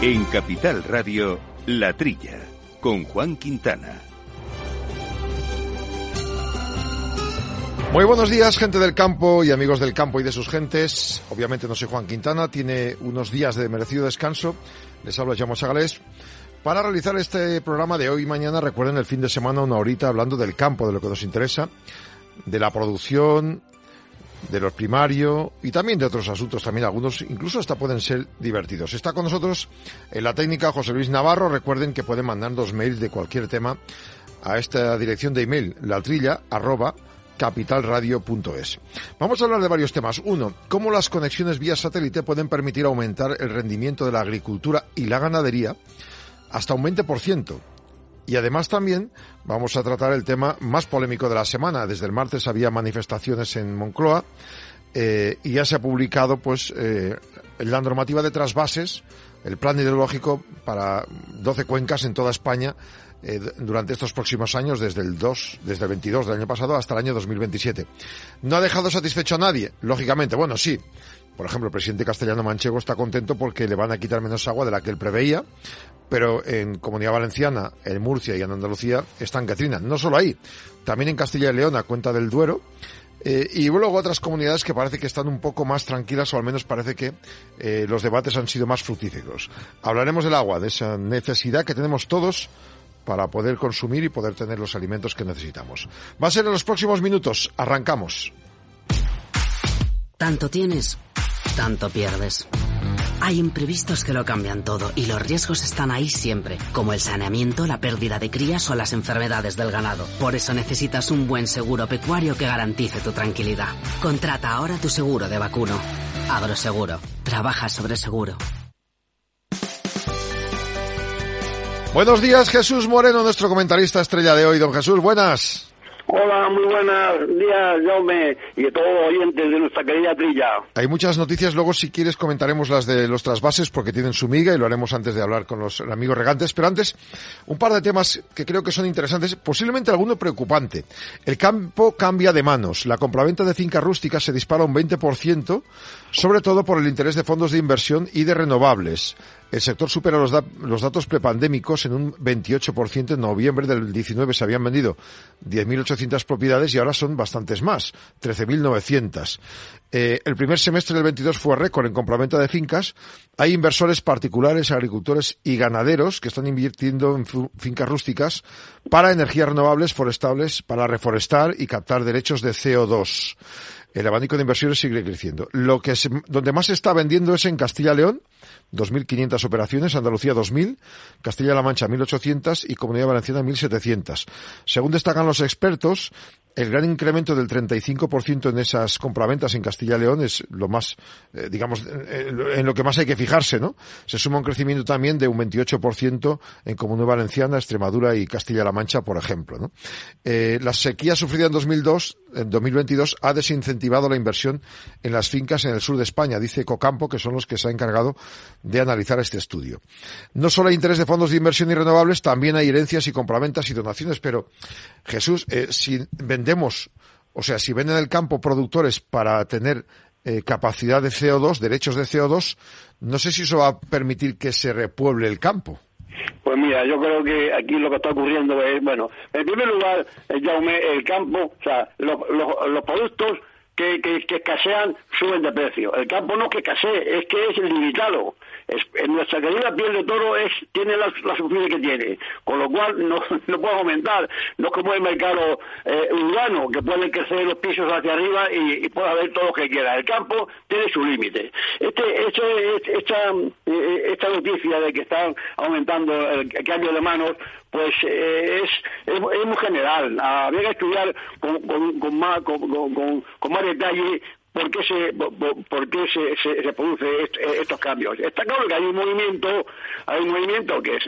En Capital Radio, La Trilla, con Juan Quintana. Muy buenos días, gente del campo y amigos del campo y de sus gentes. Obviamente no soy Juan Quintana, tiene unos días de merecido descanso. Les hablo Llamo Sagalés. Para realizar este programa de hoy y mañana, recuerden el fin de semana una horita hablando del campo, de lo que nos interesa, de la producción, de los primarios y también de otros asuntos, también algunos incluso hasta pueden ser divertidos. Está con nosotros en la técnica José Luis Navarro. Recuerden que pueden mandarnos mails de cualquier tema a esta dirección de email, latrilla arroba capitalradio.es. Vamos a hablar de varios temas. Uno, cómo las conexiones vía satélite pueden permitir aumentar el rendimiento de la agricultura y la ganadería hasta un 20%. Y además también vamos a tratar el tema más polémico de la semana. Desde el martes había manifestaciones en Moncloa eh, y ya se ha publicado pues eh, la normativa de trasvases, el plan hidrológico para 12 cuencas en toda España eh, durante estos próximos años, desde el 2, desde el 22 del año pasado hasta el año 2027. No ha dejado satisfecho a nadie, lógicamente. Bueno, sí. Por ejemplo, el presidente castellano manchego está contento porque le van a quitar menos agua de la que él preveía, pero en Comunidad Valenciana, en Murcia y en Andalucía están Catrina. No solo ahí, también en Castilla y León, a cuenta del Duero, eh, y luego otras comunidades que parece que están un poco más tranquilas o al menos parece que eh, los debates han sido más fructíferos. Hablaremos del agua, de esa necesidad que tenemos todos para poder consumir y poder tener los alimentos que necesitamos. Va a ser en los próximos minutos. Arrancamos. Tanto tienes, tanto pierdes. Hay imprevistos que lo cambian todo y los riesgos están ahí siempre, como el saneamiento, la pérdida de crías o las enfermedades del ganado. Por eso necesitas un buen seguro pecuario que garantice tu tranquilidad. Contrata ahora tu seguro de vacuno. Agroseguro. Trabaja sobre seguro. Buenos días, Jesús Moreno, nuestro comentarista estrella de hoy. Don Jesús, buenas. Hola, muy buenos días, Jaume, y a todos los oyentes de nuestra querida trilla. Hay muchas noticias, luego si quieres comentaremos las de los trasvases porque tienen su miga y lo haremos antes de hablar con los amigos regantes, pero antes un par de temas que creo que son interesantes, posiblemente alguno preocupante. El campo cambia de manos, la compraventa de fincas rústicas se dispara un 20%, sobre todo por el interés de fondos de inversión y de renovables. El sector supera los, los datos prepandémicos en un 28%. En noviembre del 19 se habían vendido 10.800 propiedades y ahora son bastantes más, 13.900. Eh, el primer semestre del 22 fue récord en compraventa de fincas. Hay inversores particulares, agricultores y ganaderos que están invirtiendo en fincas rústicas para energías renovables, forestables, para reforestar y captar derechos de CO2 el abanico de inversiones sigue creciendo. Lo que donde más se está vendiendo es en Castilla-León, 2.500 operaciones, Andalucía 2.000, Castilla-La Mancha 1.800 y Comunidad Valenciana 1.700. Según destacan los expertos, el gran incremento del 35% en esas compraventas en Castilla y León es lo más, eh, digamos, eh, en lo que más hay que fijarse, ¿no? Se suma un crecimiento también de un 28% en Comunidad Valenciana, Extremadura y Castilla-La Mancha, por ejemplo, ¿no? Eh, la sequía sufrida en 2002, en 2022 ha desincentivado la inversión en las fincas en el sur de España, dice Cocampo, que son los que se han encargado de analizar este estudio. No solo hay interés de fondos de inversión y renovables, también hay herencias y compraventas y donaciones, pero Jesús, si vendemos o sea, si venden el campo productores para tener eh, capacidad de CO2, derechos de CO2, no sé si eso va a permitir que se repueble el campo. Pues mira, yo creo que aquí lo que está ocurriendo es, bueno, en primer lugar, eh, Jaume, el campo, o sea, los, productos que, que, escasean suben de precio. El campo no es que escasee, es que es limitado en nuestra querida piel de toro es, tiene la, la que tiene, con lo cual no, no puede aumentar, no es como el mercado eh, urbano, que puede crecer los pisos hacia arriba y, puede haber todo lo que quiera. El campo tiene su límite. Este, esta, eh, esta noticia de que están aumentando el, cambio de manos, pues eh, es, es, muy general. Habría que estudiar con, más, con, más detalle por qué se, por, qué se, se, produce estos cambios. Está claro que hay un movimiento, hay un movimiento que es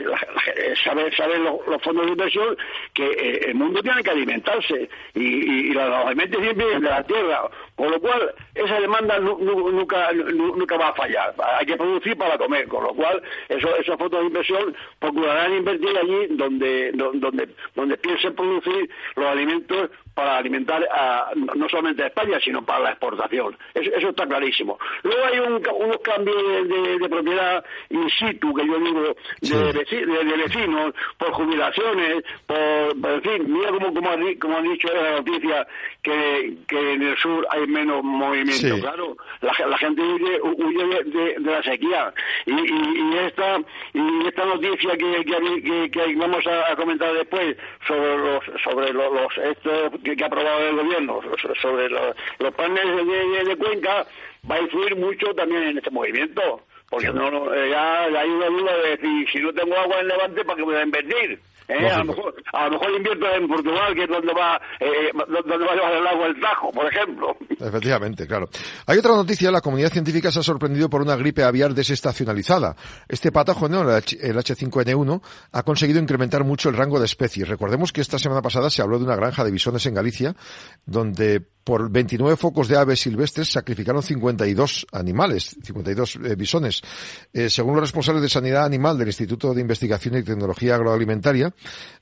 saber, saber los, fondos de inversión que eh, el mundo tiene que alimentarse y, los alimentos siempre vienen de la tierra, con lo cual esa demanda nunca, nunca va a fallar. Hay que producir para comer, con lo cual esos, esos fondos de inversión procurarán invertir allí donde, donde, donde piensen producir los alimentos para alimentar a, no solamente a España, sino para la exportación. Eso, está clarísimo. Luego hay unos cambios de, propiedad in situ, que yo digo, de, vecinos, por jubilaciones, por, en fin, mira como, como, ha, dicho en la noticia que, que en el sur hay menos movimiento. Claro, la, gente huye, huye de, la sequía. Y, y, esta, y esta noticia que, que, que, vamos a, comentar después sobre los, sobre los, los que, ha aprobado el gobierno sobre los, los planes de, Cuenca va a influir mucho también en este movimiento. Porque no, eh, ya, hay una duda de decir, si no tengo agua en Levante, ¿para qué voy a invertir? ¿Eh? A, lo mejor, a lo mejor invierto en Portugal, que es donde va, eh, donde va a llevar el agua el Tajo, por ejemplo. Efectivamente, claro. Hay otra noticia, la comunidad científica se ha sorprendido por una gripe aviar desestacionalizada. Este patógeno, el H5N1, ha conseguido incrementar mucho el rango de especies. Recordemos que esta semana pasada se habló de una granja de bisones en Galicia, donde por 29 focos de aves silvestres sacrificaron 52 animales, 52 eh, bisones. Eh, según los responsables de sanidad animal del Instituto de Investigación y Tecnología Agroalimentaria,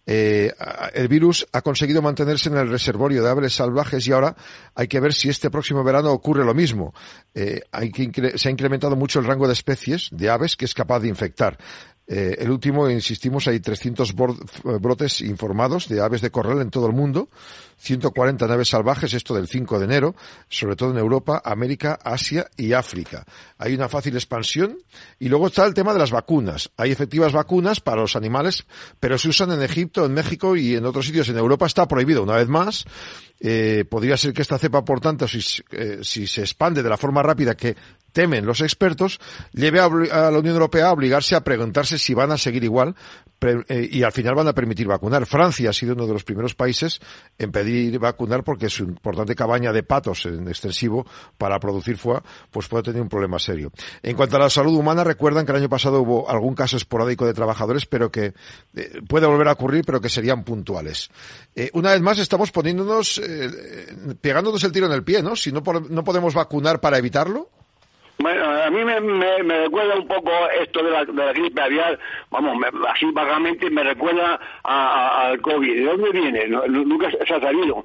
eh, el virus ha conseguido mantenerse en el reservorio de aves salvajes y ahora hay que ver si este próximo verano ocurre lo mismo. hay que se ha incrementado mucho el rango de especies de aves que es capaz de infectar. Eh, el último, insistimos, hay 300 brotes informados de aves de corral en todo el mundo, 140 naves salvajes, esto del 5 de enero, sobre todo en Europa, América, Asia y África. Hay una fácil expansión y luego está el tema de las vacunas. Hay efectivas vacunas para los animales, pero se usan en Egipto, en México y en otros sitios. En Europa está prohibido una vez más. Eh, podría ser que esta cepa, por tanto, si, eh, si se expande de la forma rápida que temen los expertos, lleve a, la Unión Europea a obligarse a preguntarse si van a seguir igual eh, y al final van a permitir vacunar. Francia ha sido uno de los primeros países en pedir vacunar porque su importante cabaña de patos en extensivo para producir foie pues puede tener un problema serio. En cuanto a la salud humana, recuerdan que el año pasado hubo algún caso esporádico de trabajadores, pero que eh, puede volver a ocurrir, pero que serían puntuales. Eh, una vez más estamos poniéndonos, pegándonos el tiro en el pie, ¿no? Si no, no podemos vacunar para evitarlo. Bueno, a mí me, me, recuerda un poco esto de la, de la gripe aviar, vamos, así vagamente me recuerda al COVID. ¿De dónde viene? nunca se ha sabido.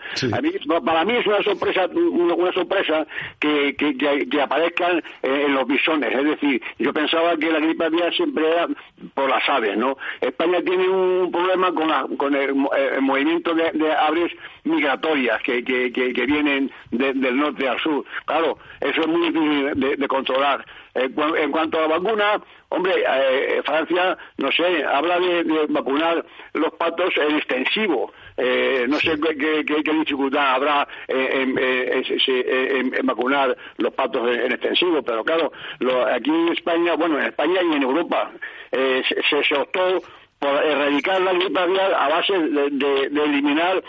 para mí es una sorpresa, una, sorpresa que, que, que, aparezcan eh, en los bisones. Es decir, yo pensaba que la gripe aviar siempre era por las aves, ¿no? España tiene un problema con, la, con el, movimiento de, aves migratorias que, vienen del norte al sur. Claro, eso es muy difícil de, de controlar. Eh, en cuanto a la vacuna, hombre, eh, Francia, no sé, habla de, vacunar los patos en extensivo. Eh, no sé qué, qué, dificultad habrá en, vacunar los patos en, extensivo, pero claro, aquí en España, bueno, en España y en Europa, se, se optó por erradicar la gripe aviar a base de, eliminar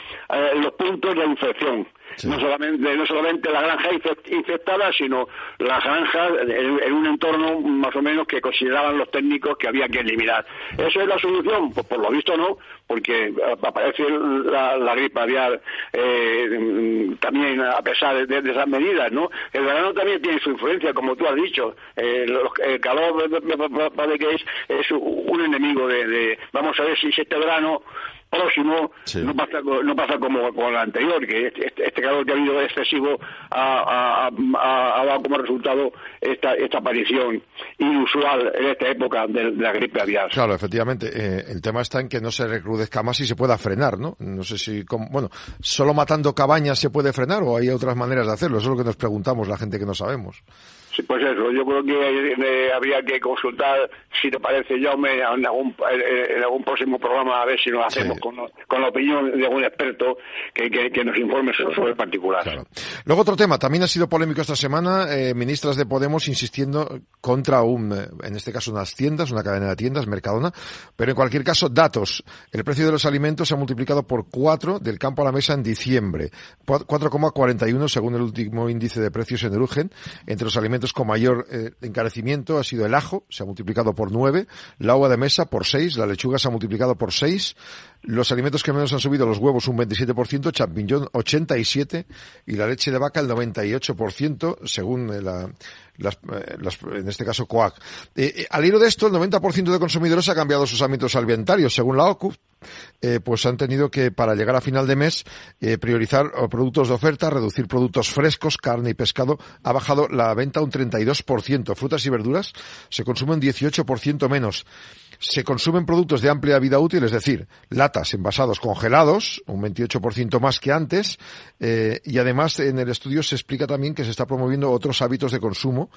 los puntos de infección. No, solamente, no solamente la granja infectada, sino la granja en, un entorno más o menos que consideraban los técnicos que había que eliminar. ¿Eso es la solución? Pues por lo visto no, porque aparece la, la gripe aviar eh, también a pesar de, esas medidas, ¿no? El verano también tiene su influencia, como tú has dicho. Eh, el calor me parece que es, es un enemigo de, de... Vamos a ver si este verano próximo no pasa no pasa como con el anterior que este, este, este, calor que ha habido excesivo ha, dado como resultado esta esta aparición inusual en esta época de, la gripe aviar. Claro efectivamente eh, el tema está en que no se recrudezca más y se pueda frenar no no sé si bueno solo matando cabañas se puede frenar o hay otras maneras de hacerlo eso es lo que nos preguntamos la gente que no sabemos Sí, pues eso, yo creo que eh, habría que consultar, si te parece, en algún, en algún próximo programa, a ver si nos hacemos con, la opinión de algún experto que, que, nos informe sobre el particular. Luego otro tema, también ha sido polémico esta semana, eh, ministras de Podemos insistiendo contra un, eh, en este caso unas tiendas, una cadena de tiendas, Mercadona, pero en cualquier caso, datos. El precio de los alimentos se ha multiplicado por cuatro del campo a la mesa en diciembre, 4,41 según el último índice de precios en Erugen, entre los alimentos con mayor eh, encarecimiento ha sido el ajo, se ha multiplicado por nueve, la agua de mesa por seis, la lechuga se ha multiplicado por seis, los alimentos que menos han subido, los huevos un 27%, champiñón 87% y la leche de vaca el 98% según eh, la, eh, las, en este caso COAC. al hilo de esto, el 90% de consumidores ha cambiado sus hábitos alimentarios, según la OCU, eh, pues han tenido que, para llegar a final de mes, eh, priorizar productos de oferta, reducir productos frescos, carne y pescado. Ha bajado la venta un 32%. Frutas y verduras se consumen un 18% menos. Se consumen productos de amplia vida útil, es decir, latas, envasados congelados, un 28% más que antes, eh, y además en el estudio se explica también que se está promoviendo otros hábitos de consumo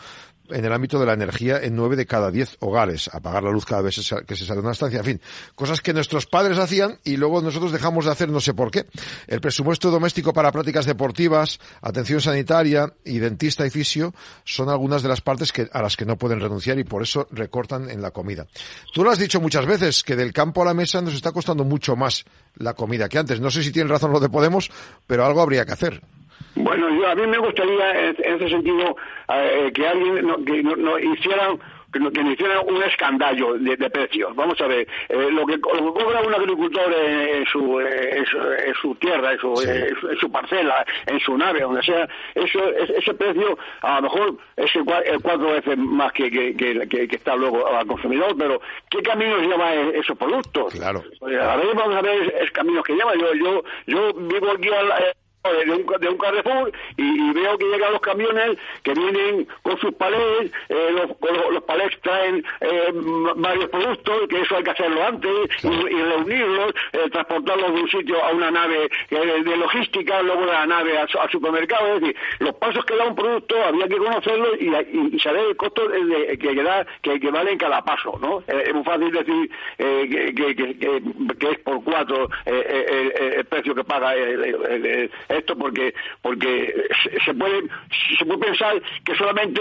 en el ámbito de la energía en nueve de cada diez hogares, apagar la luz cada vez que se sale de una estancia, en fin, cosas que nuestros padres hacían y luego nosotros dejamos de hacer no sé por qué. El presupuesto doméstico para prácticas deportivas, atención sanitaria y dentista y fisio son algunas de las partes que, a las que no pueden renunciar y por eso recortan en la comida. Tú lo has dicho muchas veces, que del campo a la mesa nos está costando mucho más la comida que antes. No sé si tienen razón lo de Podemos, pero algo habría que hacer. Bueno, yo, a mí me gustaría, en, ese sentido, eh, que alguien no, que no, hiciera que, nos hicieran un escandallo de, precios. Vamos a ver, eh, lo, que, cobra un agricultor en, su, en, su, tierra, en su, parcela, en su nave, donde sea, eso, ese precio a lo mejor es cuatro veces más que, que, que, está luego al consumidor, pero ¿qué caminos lleva e, esos productos? Claro. A ver, vamos a ver esos caminos que lleva. Yo, yo, yo vivo aquí al de un, de un Carrefour y, veo que llegan los camiones que vienen con sus palés, eh, los, los, palés traen eh, varios productos, que eso hay que hacerlo antes, y, reunirlos, eh, transportarlos de un sitio a una nave de logística, luego de la nave al, supermercado, es decir, los pasos que da un producto había que conocerlos y, saber el costo de, que, que, que, vale en cada paso, ¿no? es muy fácil decir que, que, es por cuatro el, precio que paga el esto porque porque se, puede se puede pensar que solamente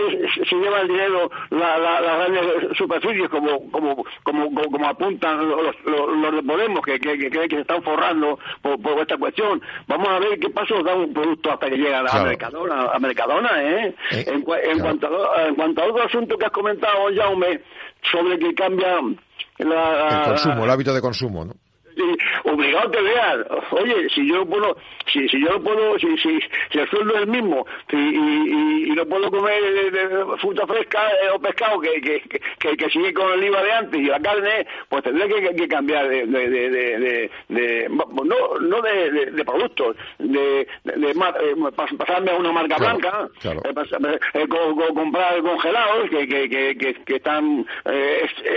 se lleva el dinero las la, grandes superficies como como como como, apuntan los, los, de Podemos que, que, que se están forrando por, por esta cuestión vamos a ver qué pasos da un producto hasta que llega a la Mercadona, a Mercadona ¿eh? eh en, en, cuanto a, en cuanto a otro asunto que has comentado Jaume sobre que cambia la, el consumo, el hábito de consumo, ¿no? Obligado te veas. Oye, si yo puedo, si, si yo no puedo, si, si, si el sueldo es el mismo y, y, y no puedo comer fruta fresca eh, o pescado que, que, que, que, sigue con el IVA de antes y la carne, pues tendré que, que cambiar de, de, de, de, de no, no de, de, productos, de, de, eh, pasarme a una marca blanca, eh, comprar congelados que, que, que, que, están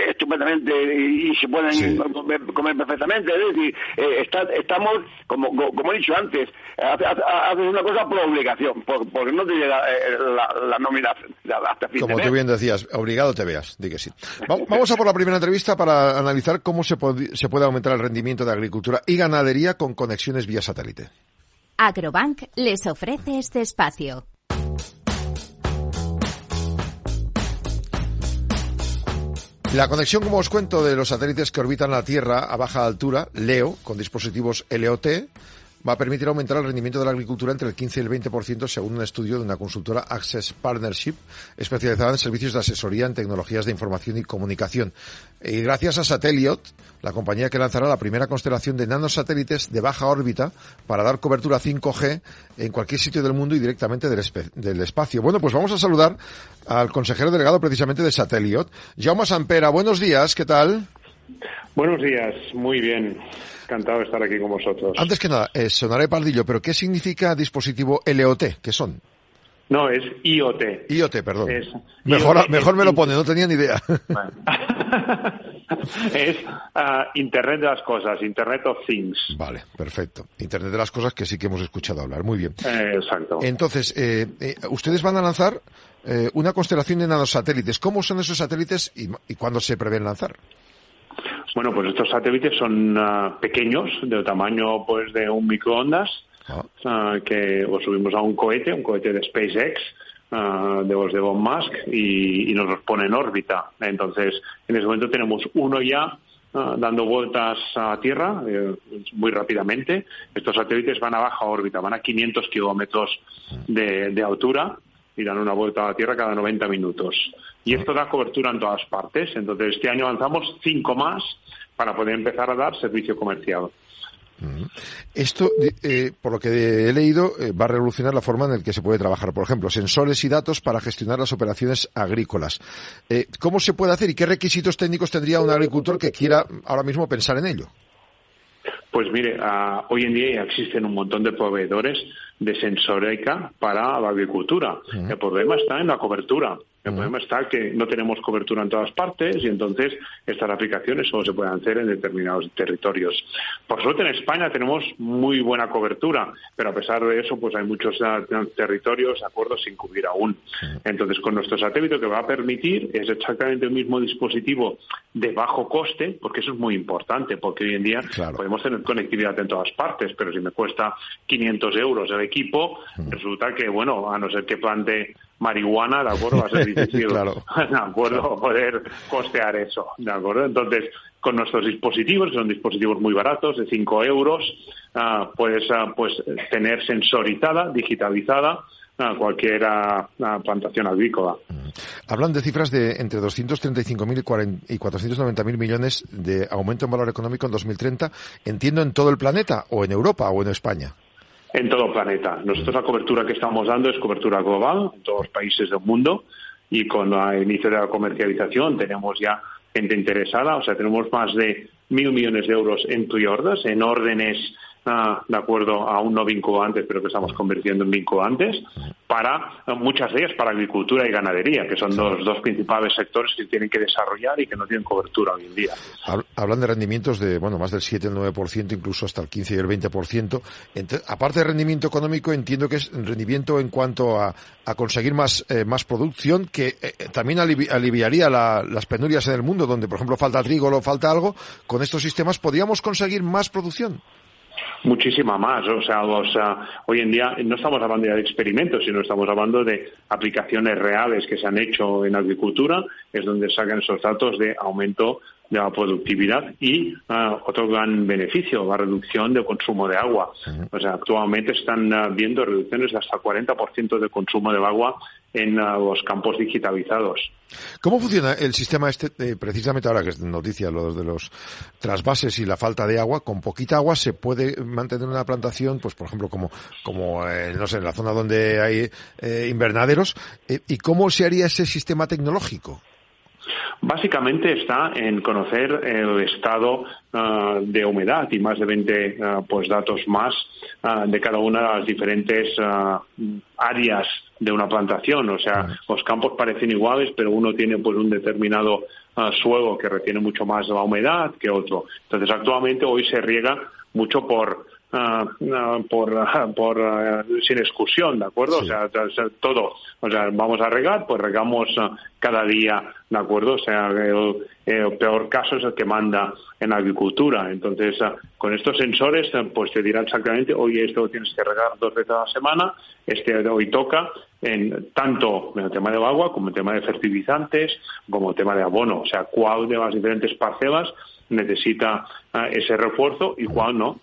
estupendamente y, se pueden comer perfectamente es decir, eh, estamos, como, como he dicho antes, haces una cosa por obligación, porque no te llega eh, la, nómina hasta fin Como tú bien decías, obligado te veas, di que sí. Vamos a por la primera entrevista para analizar cómo se se puede aumentar el rendimiento de agricultura y ganadería con conexiones vía satélite. Agrobank les ofrece este espacio. La conexión, como os cuento, de los satélites que orbitan la Tierra a baja altura, LEO, con dispositivos LOT, va a permitir aumentar el rendimiento de la agricultura entre el 15 y el 20% según un estudio de una consultora Access Partnership especializada en servicios de asesoría en tecnologías de información y comunicación. Y gracias a Sateliot, la compañía que lanzará la primera constelación de nanosatélites de baja órbita para dar cobertura 5G en cualquier sitio del mundo y directamente del, del espacio. Bueno, pues vamos a saludar al consejero delegado precisamente de Sateliot, Jaume Sampera. Buenos días, ¿qué tal? Buenos días, muy bien. Encantado de estar aquí con vosotros. Antes que nada, eh, sonaré pardillo, pero ¿qué significa dispositivo LOT? ¿Qué son? No, es IoT. IoT, perdón. mejor, mejor me lo pone, no tenía ni idea. es ah, Internet de las cosas, Internet of Things. Vale, perfecto. Internet de las cosas que sí que hemos escuchado hablar. Muy bien. Eh, exacto. Entonces, eh, eh, ustedes van a lanzar una constelación de nanosatélites. ¿Cómo son esos satélites y, y cuándo se prevén lanzar? Bueno, pues estos satélites son ah, pequeños, del tamaño pues de un microondas, ah. Ah, que os subimos a un cohete, un cohete de SpaceX, de los de Elon Musk, y, nos los pone en órbita. Entonces, en ese momento tenemos uno ya dando vueltas a Tierra eh, muy rápidamente. Estos satélites van a baja órbita, van a 500 kilómetros de altura y dan una vuelta a la Tierra cada 90 minutos. Y esto da cobertura en todas partes. Entonces, este año lanzamos cinco más para poder empezar a dar servicio comercial. Esto, eh, por lo que he leído, eh, va a revolucionar la forma en la que se puede trabajar. Por ejemplo, sensores y datos para gestionar las operaciones agrícolas. Eh, ¿Cómo se puede hacer y qué requisitos técnicos tendría un agricultor que quiera ahora mismo pensar en ello? Pues mire, ah, hoy en día ya existen un montón de proveedores de sensórica para la agricultura. El problema está en la cobertura. El problema está que no tenemos cobertura en todas partes y entonces estas aplicaciones solo se pueden hacer en determinados territorios. Por suerte en España tenemos muy buena cobertura, pero a pesar de eso pues hay muchos ah, territorios, acuerdos sin cubrir aún. Entonces con nuestro satélite lo que va a permitir es exactamente el mismo dispositivo de bajo coste, porque eso es muy importante, porque hoy en día podemos tener conectividad en todas partes, pero si me cuesta 500 euros el equipo, resulta que, bueno, a no ser que plante marihuana, ¿de acuerdo? Va a ser difícil, ¿de acuerdo? Poder costear eso, ¿de acuerdo? Entonces, con nuestros dispositivos, que son dispositivos muy baratos, de 5 euros, ah, puedes ah, pues, tener sensorizada, digitalizada, ah, cualquier plantación agrícola. Mm. Hablan de cifras de entre 235.000 y 490.000 millones de aumento en valor económico en 2030, entiendo en todo el planeta, o en Europa, o en España. En todo el planeta. Nosotros la cobertura que estamos dando es cobertura global en todos los países del mundo y con el inicio de la comercialización tenemos ya gente interesada, o sea, tenemos más de mil millones de euros en pre-orders, en órdenes de acuerdo a un no vinculante, pero que estamos convirtiendo en vinculantes, para muchas de ellas para agricultura y ganadería, que son los dos principales sectores que tienen que desarrollar y que no tienen cobertura hoy en día. Hablan de rendimientos de, bueno, más del 7, el 9%, incluso hasta el 15 y el 20%. aparte de rendimiento económico, entiendo que es rendimiento en cuanto a, conseguir más, eh, más producción, que eh, eh, también aliviaría las penurias en el mundo, donde, por ejemplo, falta trigo o falta algo. Con estos sistemas, ¿podríamos conseguir más producción? Muchísima más. O sea, hoy en día no estamos hablando ya de experimentos, sino estamos hablando de aplicaciones reales que se han hecho en agricultura, es donde sacan esos datos de aumento de la productividad y ah, otro gran beneficio, la reducción del consumo de agua. O sea, actualmente están ah, viendo reducciones de hasta 40% de consumo de agua en ah, los campos digitalizados. ¿Cómo funciona el sistema este, eh, precisamente ahora que es noticia, lo de los trasvases y la falta de agua? Con poquita agua se puede mantener una plantación, pues por ejemplo, como, como eh, no sé, en la zona donde hay eh, invernaderos. ¿Y cómo se haría ese sistema tecnológico? Básicamente está en conocer el estado ah, de humedad y más de 20 ah, pues datos más ah, de cada una de las diferentes áreas de una plantación. O sea, los campos parecen iguales, pero uno tiene pues un determinado suelo que retiene mucho más la humedad que otro. Entonces, actualmente hoy se riega mucho por por, por sin excursión, ¿de acuerdo? O, sea, todo. O sea, vamos a regar, pues regamos cada día, ¿de acuerdo? O sea, el, peor caso es el que manda en agricultura. Entonces, con estos sensores, pues te dirá exactamente, oye, esto tienes que regar dos veces a la semana, este hoy toca, en tanto en el tema de agua como en el tema de fertilizantes, como el tema de abono. O sea, cuál de las diferentes parcelas necesita ese refuerzo y cuál no.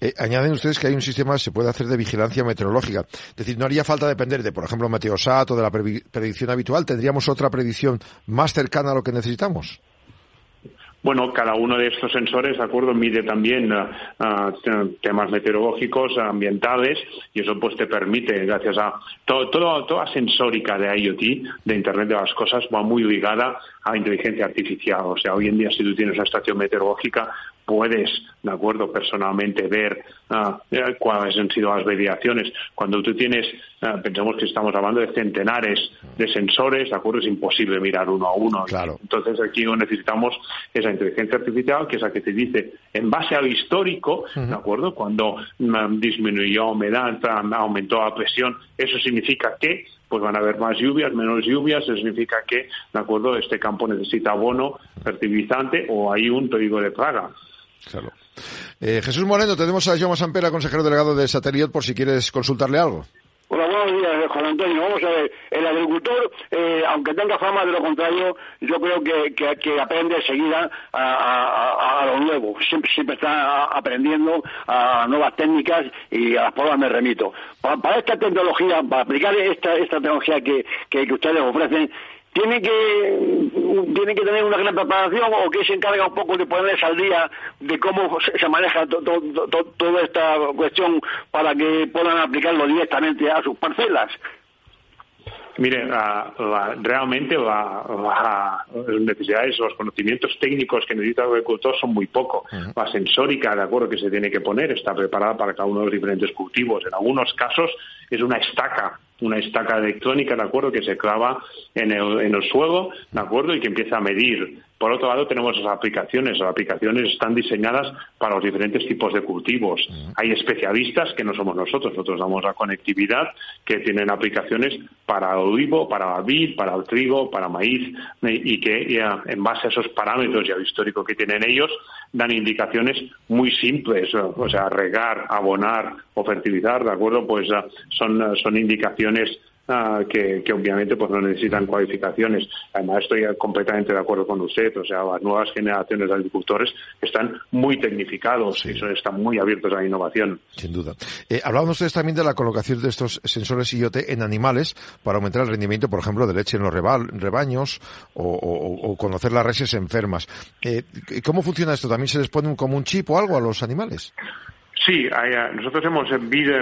Eh, añaden ustedes que hay un sistema que se puede hacer de vigilancia meteorológica. Es decir, no haría falta depender de, por ejemplo, Meteosat o de la predicción habitual. ¿Tendríamos otra predicción más cercana a lo que necesitamos? Bueno, cada uno de estos sensores, de acuerdo, mide también uh, temas meteorológicos, ambientales, y eso pues te permite, gracias a todo, toda la sensórica de IoT, de Internet de las Cosas, va muy ligada a inteligencia artificial. O sea, hoy en día si tú tienes una estación meteorológica, puedes, de acuerdo, personalmente ver eh, cuáles han sido las variaciones. Cuando tú tienes, ah, pensamos que estamos hablando de centenares de sensores, de acuerdo, es imposible mirar uno a uno. Claro. Entonces aquí necesitamos esa inteligencia artificial, que es la que te dice, en base al histórico, de acuerdo, cuando mm, disminuyó la humedad, aumentó la presión, eso significa que pues van a haber más lluvias, menos lluvias, eso significa que, de acuerdo, este campo necesita abono, fertilizante o hay un peligro de plaga. Claro. Eh, Jesús Moreno, tenemos a Jaume Sampera, consejero delegado de Sateliot, por si quieres consultarle algo. Hola, buenos días, Juan Antonio. Vamos a ver, el agricultor, eh, aunque tenga fama de lo contrario, yo creo que, que, aprende enseguida a, a, lo nuevo. Siempre, siempre está aprendiendo a nuevas técnicas y a las pruebas me remito. Para, esta tecnología, para aplicar esta, esta tecnología que, que ustedes ofrecen, tiene que tiene que tener una gran preparación o que se encarga un poco de ponerles al día de cómo se maneja toda esta cuestión para que puedan aplicarlo directamente a sus parcelas. Mire, realmente las necesidades, los conocimientos técnicos que necesita el agricultor son muy pocos. La sensórica, de acuerdo, que se tiene que poner está preparada para cada uno de los diferentes cultivos. En algunos casos es una estaca una estaca electrónica, ¿de acuerdo?, que se clava en el, en el suelo, ¿de acuerdo?, y que empieza a medir por otro lado, tenemos las aplicaciones. Las aplicaciones están diseñadas para los diferentes tipos de cultivos. Hay especialistas que no somos nosotros. Nosotros damos la conectividad que tienen aplicaciones para olivo, para la vid, para el trigo, para maíz y que en base a esos parámetros y al histórico que tienen ellos dan indicaciones muy simples. O sea, regar, abonar o fertilizar, ¿de acuerdo? Pues son, son indicaciones que, obviamente pues no necesitan cualificaciones. Además estoy completamente de acuerdo con usted, o sea, las nuevas generaciones de agricultores están muy tecnificados y están muy abiertos a la innovación. Sin duda. Eh, hablaban ustedes también de la colocación de estos sensores IoT en animales para aumentar el rendimiento, por ejemplo, de leche en los rebaños o, conocer las reses enfermas. Eh, ¿Cómo funciona esto? ¿También se les pone un, como un chip o algo a los animales? Sí, eh, nosotros hemos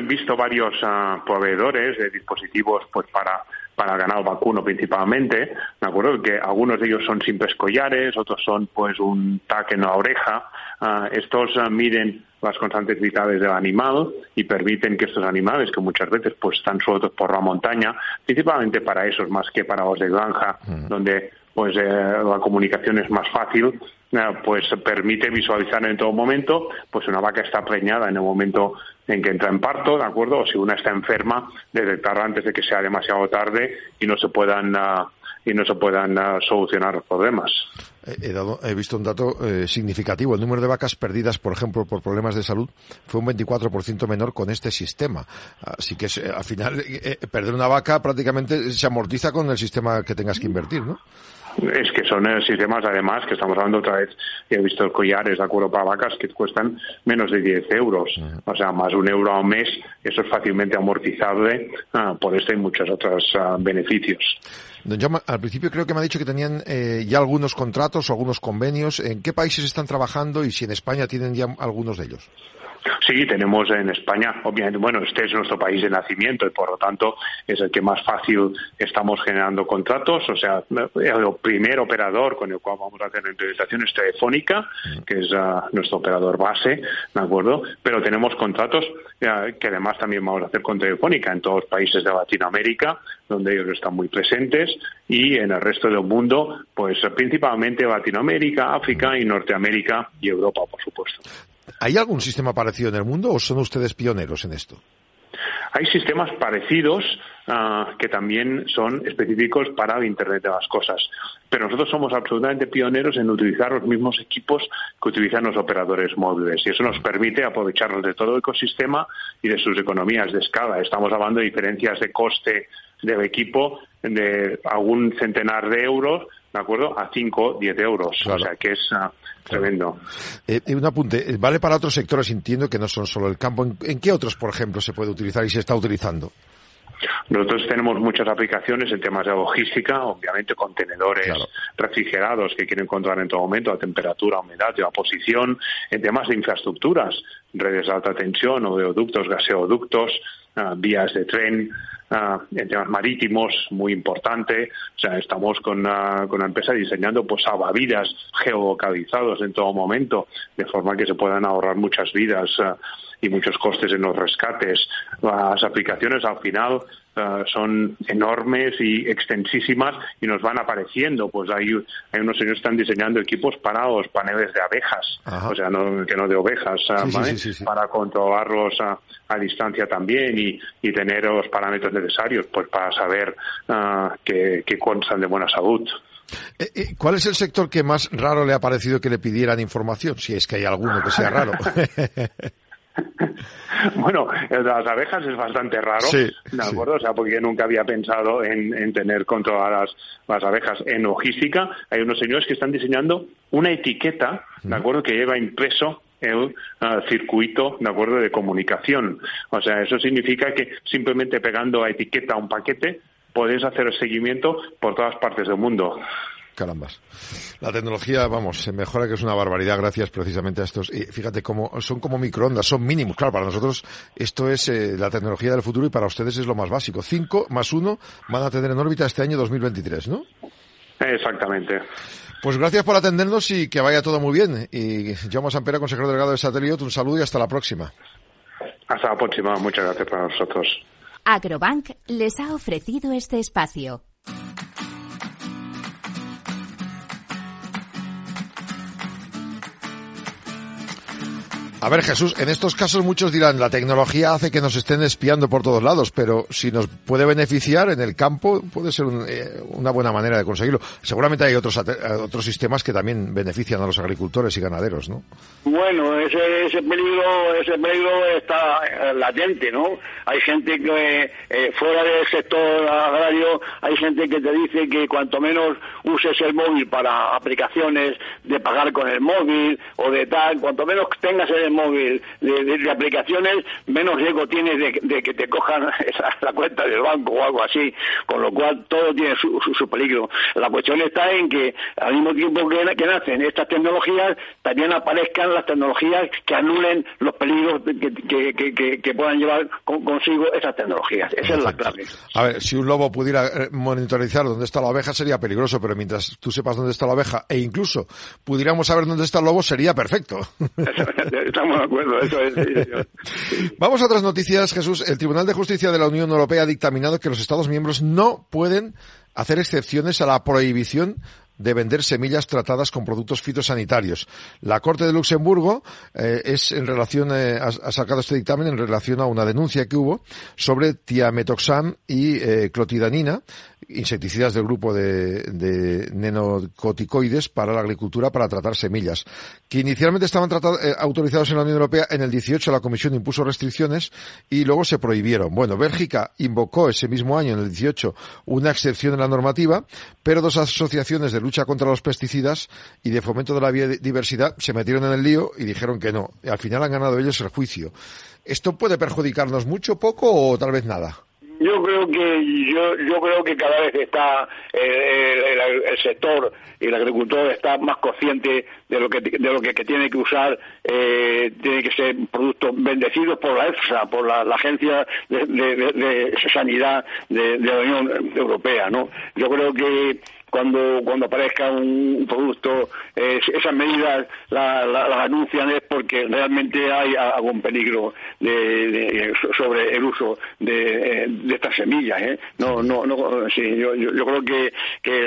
visto varios ah, proveedores de dispositivos pues para para ganado vacuno principalmente, me acuerdo que algunos de ellos son simples collares, otros son pues un tac en la oreja. Ah, estos ah, miden las constantes vitales del animal y permiten que estos animales, que muchas veces pues están sueltos por la montaña, principalmente para esos más que para los de granja, mm. donde pues eh, la comunicación es más fácil, eh, pues permite visualizar en todo momento, pues una vaca está preñada en el momento en que entra en parto, ¿de acuerdo? O si una está enferma, detectarla antes de que sea demasiado tarde y no se puedan ah, y no se puedan ah, solucionar problemas. He, visto un dato eh, significativo. El número de vacas perdidas, por ejemplo, por problemas de salud, fue un 24% menor con este sistema. Así que al final, perder una vaca prácticamente se amortiza con el sistema que tengas que invertir, ¿no? Es que son eh, sistemas, además, que estamos hablando otra vez, he visto collares de acuerdo para vacas que cuestan menos de 10 euros. O sea, más un euro al mes, eso es fácilmente amortizable ah, por este y muchos otros ah, beneficios. Don John, al principio creo que me ha dicho que tenían eh, ya algunos contratos o algunos convenios. ¿En qué países están trabajando y si en España tienen ya algunos de ellos? Sí, tenemos en España, obviamente, bueno, este es nuestro país de nacimiento y por lo tanto es el que más fácil estamos generando contratos. O sea, el primer operador con el cual vamos a hacer la implementación es Telefónica, que es ah, nuestro operador base, ¿de acuerdo? Pero tenemos contratos ah, que además también vamos a hacer con Telefónica en todos los países de Latinoamérica, donde ellos están muy presentes, y en el resto del mundo, pues principalmente Latinoamérica, África y Norteamérica y Europa, por supuesto. ¿Hay algún sistema parecido en el mundo o son ustedes pioneros en esto? Hay sistemas parecidos ah, que también son específicos para el Internet de las Cosas. Pero nosotros somos absolutamente pioneros en utilizar los mismos equipos que utilizan los operadores móviles. Y eso nos permite aprovecharnos de todo el ecosistema y de sus economías de escala. Estamos hablando de diferencias de coste del equipo de algún centenar de euros, ¿de acuerdo? A 5, 10 euros. O sea que es tremendo. Eh, un apunte, eh, vale para otros sectores, entiendo que no son solo el campo. ¿En, qué otros, por ejemplo, se puede utilizar y se está utilizando? Nosotros tenemos muchas aplicaciones en temas de logística, obviamente contenedores refrigerados que quieren controlar en todo momento la temperatura, humedad y la posición, en temas de infraestructuras, redes de alta tensión, oleoductos, gaseoductos, ah, vías de tren, uh, en temas marítimos muy importante. O sea, estamos con, una, con una empresa diseñando pues salvavidas geolocalizados en todo momento, de forma que se puedan ahorrar muchas vidas uh, y muchos costes en los rescates. Las aplicaciones al final eh, son enormes y extensísimas y nos van apareciendo. Pues hay, hay unos señores que están diseñando equipos para los paneles de abejas, o sea, no, que no de ovejas, eh, para controlarlos a, a, distancia también y, y, tener los parámetros necesarios pues para saber uh, que, que constan de buena salud. ¿Cuál es el sector que más raro le ha parecido que le pidieran información? Si es que hay alguno que sea raro. bueno, el de las abejas es bastante raro, ¿de acuerdo? O sea, porque nunca había pensado en, tener controladas las abejas. En logística hay unos señores que están diseñando una etiqueta, ¿de acuerdo? Que lleva impreso el ah, circuito de acuerdo de comunicación. O sea, eso significa que simplemente pegando a etiqueta a un paquete puedes hacer el seguimiento por todas partes del mundo. Carambas. La tecnología, vamos, se mejora que es una barbaridad gracias precisamente a estos. Y fíjate cómo son como microondas, son mínimos. Claro, para nosotros esto es eh, la tecnología del futuro y para ustedes es lo más básico. Cinco más uno van a tener en órbita este año 2023, ¿no? Exactamente. Pues gracias por atendernos y que vaya todo muy bien. Y Jaume Sampera, consejero delegado de Sateliot, un saludo y hasta la próxima. Hasta la próxima. Muchas gracias para nosotros. Agrobank les ha ofrecido este espacio. A ver, Jesús, en estos casos muchos dirán, la tecnología hace que nos estén espiando por todos lados, pero si nos puede beneficiar en el campo, puede ser eh, una buena manera de conseguirlo. Seguramente hay otros, otros sistemas que también benefician a los agricultores y ganaderos, ¿no? Bueno, ese, ese peligro ese peligro está eh, latente, ¿no? Hay gente que eh, fuera del sector agrario, hay gente que te dice que cuanto menos uses el móvil para aplicaciones de pagar con el móvil o de tal, cuanto menos tengas el móvil, de, aplicaciones, menos riesgo tienes de, que te cojan la cuenta del banco o algo así, con lo cual todo tiene su, su, peligro. La cuestión está en que al mismo tiempo que, nacen estas tecnologías, también aparezcan las tecnologías que anulen los peligros que, que, puedan llevar consigo esas tecnologías. Esa es la clave. A ver, si un lobo pudiera eh, monitorizar dónde está la oveja sería peligroso, pero mientras tú sepas dónde está la oveja e incluso pudiéramos saber dónde está el lobo sería perfecto. Vamos a otras noticias, Jesús. El Tribunal de Justicia de la Unión Europea ha dictaminado que los Estados miembros no pueden hacer excepciones a la prohibición de vender semillas tratadas con productos fitosanitarios. La Corte de Luxemburgo eh, es en relación eh, ha, sacado este dictamen en relación a una denuncia que hubo sobre tiametoxam y eh, clotidanina insecticidas del grupo de, de, nenocoticoides para la agricultura para tratar semillas, que inicialmente estaban eh, autorizados en la Unión Europea, en el 18 la Comisión impuso restricciones y luego se prohibieron. Bueno, Bélgica invocó ese mismo año, en el 18, una excepción en la normativa, pero dos asociaciones de lucha contra los pesticidas y de fomento de la biodiversidad se metieron en el lío y dijeron que no. Al final han ganado ellos el juicio. ¿Esto puede perjudicarnos mucho, poco o tal vez nada? Yo creo que yo, yo creo que cada vez está eh, el, sector y el agricultor está más consciente de lo que de lo que, tiene que usar eh, tiene que ser productos bendecidos por la EFSA por la, Agencia de, Sanidad de, la Unión Europea no yo creo que cuando, cuando aparezca un, producto, esas medidas las anuncian es porque realmente hay algún peligro de, sobre el uso de, de estas semillas. ¿eh? No, no, no, sí, yo, yo, yo creo que, que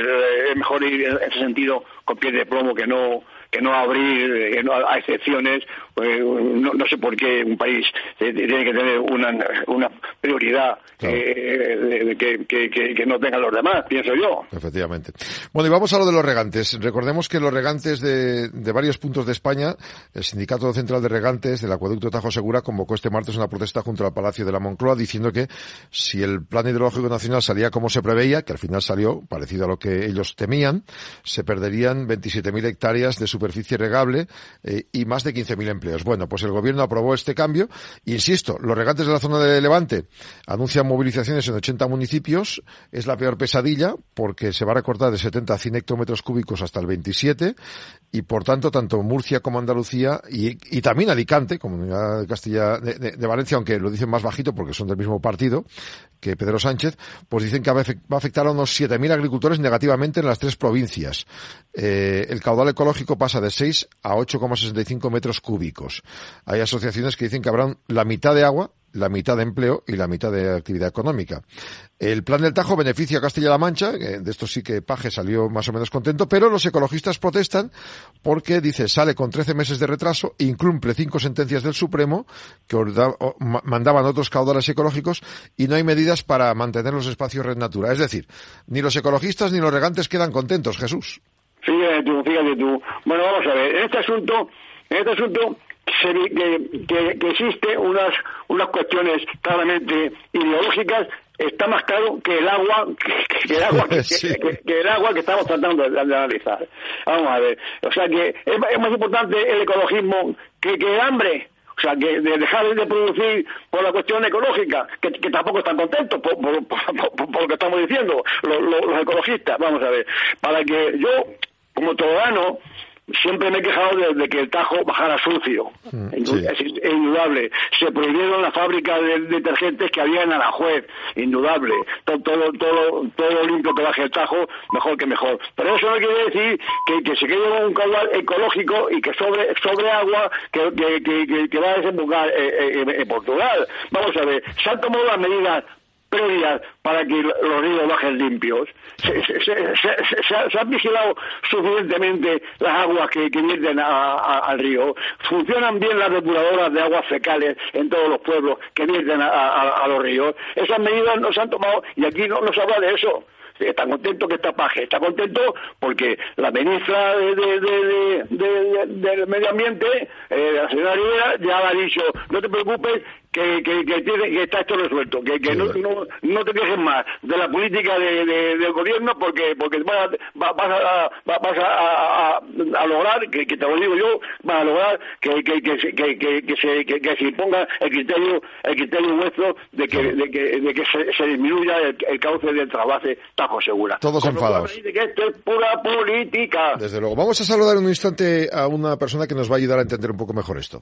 es mejor ir en ese sentido con pie de plomo que no que no abrir eh, a excepciones pues, no, sé por qué un país tiene que tener una, una prioridad eh, que, no tengan los demás, pienso yo. Efectivamente. Bueno, y vamos a lo de los regantes. Recordemos que los regantes de, de varios puntos de España, el Sindicato Central de Regantes del Acueducto Tajo Segura convocó este martes una protesta junto al Palacio de la Moncloa diciendo que si el Plan Hidrológico Nacional salía como se preveía, que al final salió parecido a lo que ellos temían, se perderían 27.000 hectáreas de superficie regable eh, y más de 15.000 empleos. Bueno, pues el gobierno aprobó este cambio. Insisto, los regantes de la zona de Levante anuncian movilizaciones en 80 municipios. Es la peor pesadilla porque se va a recortar de 70 a 100 hectómetros cúbicos hasta el 27 y por tanto tanto Murcia como Andalucía y, también Alicante, Comunidad de Castilla de, Valencia, aunque lo dicen más bajito porque son del mismo partido que Pedro Sánchez, pues dicen que va a afectar a unos 7.000 agricultores negativamente en las tres provincias. Eh, el caudal ecológico pasa de 6 a 8,65 metros cúbicos. Hay asociaciones que dicen que habrá la mitad de agua la mitad de empleo y la mitad de actividad económica. El plan del Tajo beneficia a Castilla-La Mancha, de esto sí que Paje salió más o menos contento, pero los ecologistas protestan porque, dice, sale con 13 meses de retraso, incumple cinco sentencias del Supremo que mandaban otros caudales ecológicos y no hay medidas para mantener los espacios red natura. Es decir, ni los ecologistas ni los regantes quedan contentos, Jesús. Fíjate tú, fíjate tú. Bueno, vamos a ver, en este asunto, en este asunto que, que, existe unas, unas cuestiones claramente ideológicas está más claro que el agua que, el agua que, el agua que estamos tratando de, analizar vamos a ver o sea que es, más importante el ecologismo que, que el hambre O sea, que de dejar de producir por la cuestión ecológica, que, tampoco están contentos por, por, lo que estamos diciendo los ecologistas. Vamos a ver, para que yo, como ciudadano, siempre me he quejado de, que el Tajo bajara sucio. Mm, es, indudable. Se prohibieron las fábricas de detergentes que había en Aranjuez. Indudable. Todo, todo, todo, todo limpio que baje el Tajo, mejor que mejor. Pero eso no quiere decir que, se quede un caudal ecológico y que sobre, sobre agua que, que, que, va a desembocar en Portugal. Vamos a ver, se han tomado las medidas previas para que los ríos bajen limpios. Se, han vigilado suficientemente las aguas que, vierten al río. Funcionan bien las depuradoras de aguas fecales en todos los pueblos que vierten a, los ríos. Esas medidas no se han tomado y aquí no, no se habla de eso está contento que está Paje, está contento porque la ministra de, del Medio Ambiente, eh, la señora Rivera, ya ha dicho, no te preocupes, que, que, que, tiene, que está esto resuelto, que, que no, no, no, te quejes más de la política de, del gobierno porque porque vas a, vas a, vas a, a, lograr, que, te lo digo yo, vas a lograr que, que, que, que, que, se, que, se imponga el criterio el criterio nuestro de que, de que, de que se, disminuya el, cauce del trabajo Tajo Segura. Todos enfadados. Que esto es pura política. Desde luego. Vamos a saludar en un instante a una persona que nos va a ayudar a entender un poco mejor esto.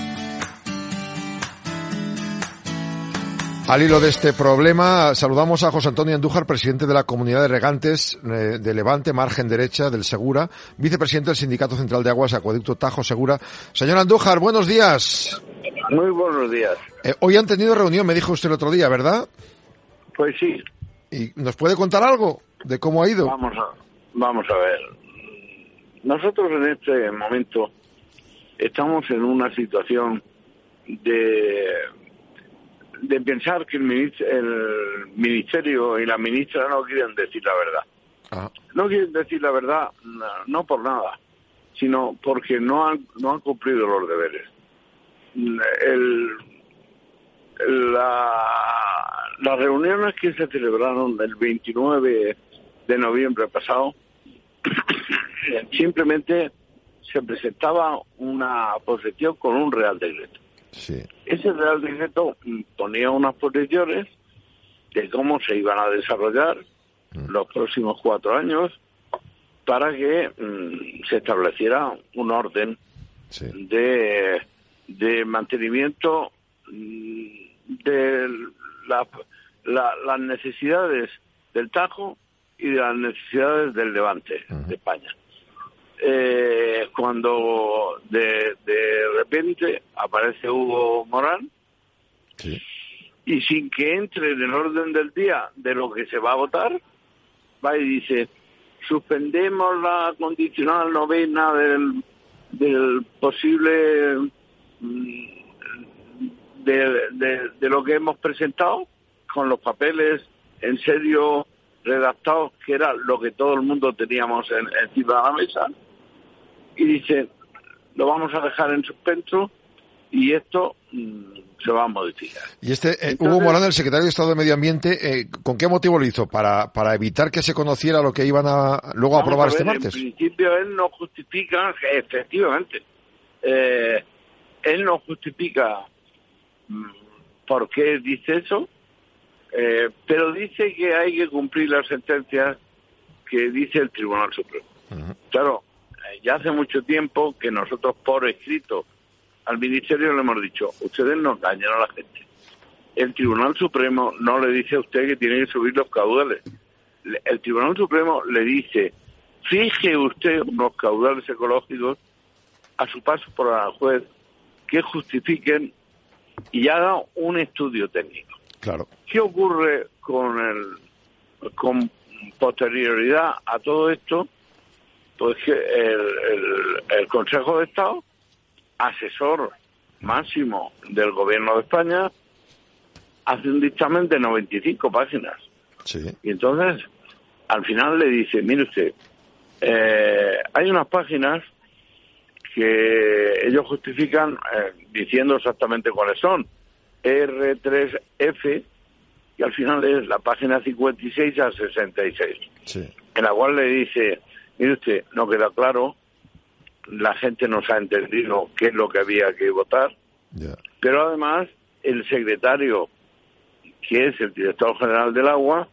Al hilo de este problema, saludamos a José Antonio Andújar, presidente de la Comunidad de Regantes eh, de Levante, margen derecha del Segura, vicepresidente del Sindicato Central de Aguas Acueducto Tajo Segura. Señor Andújar, buenos días. Muy buenos días. Eh, hoy han tenido reunión, me dijo usted el otro día, ¿verdad? Pues sí. ¿Y nos puede contar algo de cómo ha ido? Vamos a, vamos a ver. Nosotros en este momento estamos en una situación de de pensar que el, ministerio y la ministra no quieren decir la verdad. Ah. No quieren decir la verdad no, por nada, sino porque no han, no han cumplido los deberes. El, la, las reuniones que se celebraron el 29 de noviembre pasado, simplemente se presentaba una posición con un real decreto. Ese Real Decreto ponía unas posiciones de cómo se iban a desarrollar mm. los próximos cuatro años para que mm, se estableciera un orden de, de mantenimiento mm, de las necesidades del Tajo y de las necesidades del Levante de España eh, cuando de, de repente aparece Hugo Morán y sin que entre en el orden del día de lo que se va a votar, va y dice, suspendemos la condicional novena del, del posible mm, de, de, lo que hemos presentado con los papeles en serio redactados, que era lo que todo el mundo teníamos en, encima de la mesa, y dice, lo vamos a dejar en suspenso y esto mm, se va a modificar. Y este eh, Hugo Morán, el secretario de Estado de Medio Ambiente, eh, ¿con qué motivo lo hizo? ¿Para, para evitar que se conociera lo que iban a luego a aprobar este martes? En principio él no justifica, efectivamente, eh, él no justifica mm, por qué dice eso, pero dice que hay que cumplir las sentencias que dice el Tribunal Supremo. Claro, ya hace mucho tiempo que nosotros por escrito al Ministerio le hemos dicho, ustedes no engañan a la gente. El Tribunal Supremo no le dice a usted que tiene que subir los caudales. El Tribunal Supremo le dice, fije usted unos caudales ecológicos a su paso por la juez que justifiquen y haga un estudio técnico. Claro. ¿Qué ocurre con el con posterioridad a todo esto? Pues que el, Consejo de Estado, asesor máximo del Gobierno de España, hace un dictamen de 95 páginas. Y entonces, al final le dice, mire usted, Eh, hay unas páginas que ellos justifican eh, diciendo exactamente cuáles son. R3F, y al final es la página 56 a 66, en la cual le dice, mire usted, no queda claro, la gente no se ha entendido qué es lo que había que votar, pero además el secretario, que es el director general del agua,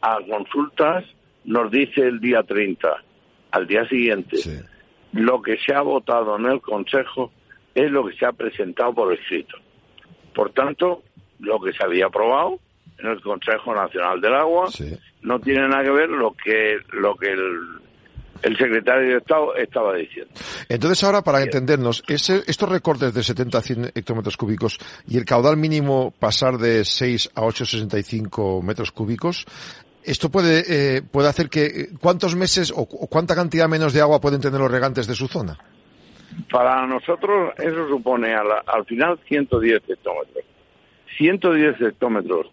a consultas nos dice el día 30, al día siguiente, lo que se ha votado en el Consejo es lo que se ha presentado por escrito. Por tanto, lo que se había aprobado en el Consejo Nacional del Agua no tiene nada que ver lo que lo que el, el secretario de Estado estaba diciendo. Entonces ahora, para entendernos, ese, estos recortes de 70 a 100 hectómetros cúbicos y el caudal mínimo pasar de 6 a 8,65 metros cúbicos, esto puede, eh, puede hacer que, ¿cuántos meses o, cuánta cantidad menos de agua pueden tener los regantes de su zona? Para nosotros eso supone al final 110 hectómetros. 110 hectómetros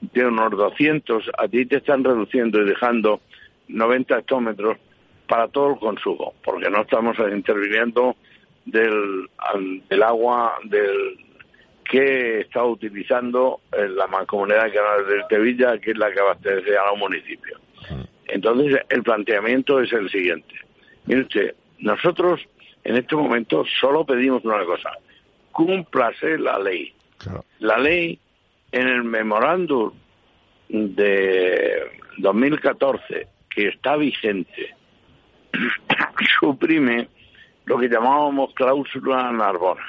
de unos 200, a ti te están reduciendo y dejando 90 hectómetros para todo el consumo, porque no estamos interviniendo del, del agua del que está utilizando la mancomunidad de Canales del Tevilla, que es la que abastece a los municipios. Entonces, el planteamiento es el siguiente. Mire usted, nosotros en este momento solo pedimos una cosa, cúmplase la ley. La ley en el memorándum de 2014 que está vigente suprime lo que llamábamos cláusula Narbona.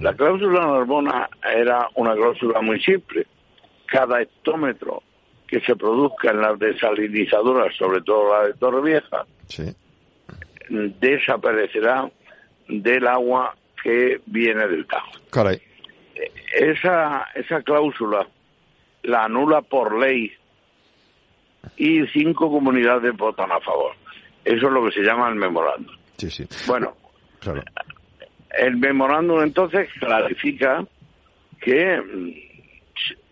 La cláusula Narbona era una cláusula muy simple. Cada hectómetro que se produzca en las desalinizadoras, sobre todo la de Torrevieja, desaparecerá del agua que viene del Tajo. Esa, esa cláusula la anula por ley y cinco comunidades votan a favor. Eso es lo que se llama el memorándum. Sí, sí. Bueno, el memorándum entonces clarifica que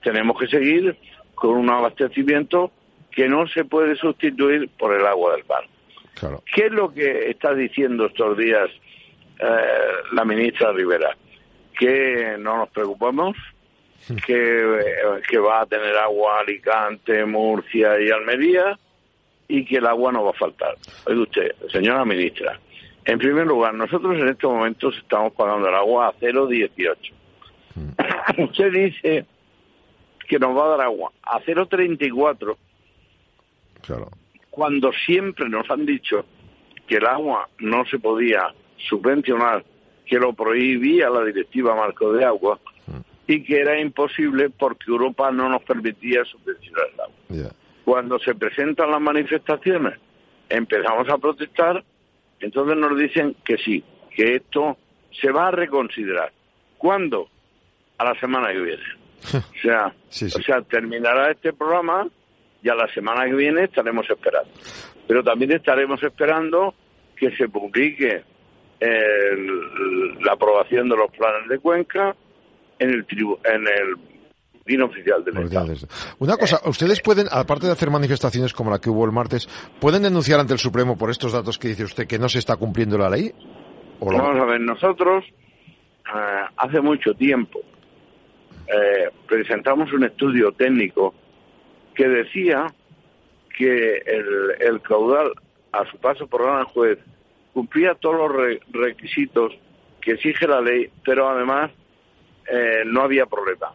tenemos que seguir con un abastecimiento que no se puede sustituir por el agua del mar. Claro. ¿Qué es lo que está diciendo estos días eh, la ministra Rivera? Que no nos preocupemos, que, eh, que va a tener agua Alicante, Murcia y Almería, y que el agua no va a faltar. Oiga usted, señora ministra, en primer lugar, nosotros en estos momentos estamos pagando el agua a 0,18. Mm. usted dice que nos va a dar agua a 0,34. Claro. Cuando siempre nos han dicho que el agua no se podía subvencionar, que lo prohibía la directiva Marco de Agua mm. y que era imposible porque Europa no nos permitía subvencionar el agua. Cuando se presentan las manifestaciones, empezamos a protestar, entonces nos dicen que sí, que esto se va a reconsiderar. ¿Cuándo? A la semana que viene. O sea, o sea, terminará este programa y a la semana que viene estaremos esperando. Pero también estaremos esperando que se publique la aprobación de los planes de Cuenca en el, en el oficial del Estado. Una cosa, ustedes pueden, aparte de hacer manifestaciones como la que hubo el martes, ¿pueden denunciar ante el Supremo por estos datos que dice usted que no se está cumpliendo la ley? Vamos a ver, nosotros eh, hace mucho tiempo eh, presentamos un estudio técnico que decía que el, caudal a su paso por gran juez cumplía todos los requisitos que exige la ley, pero además eh, no había problema.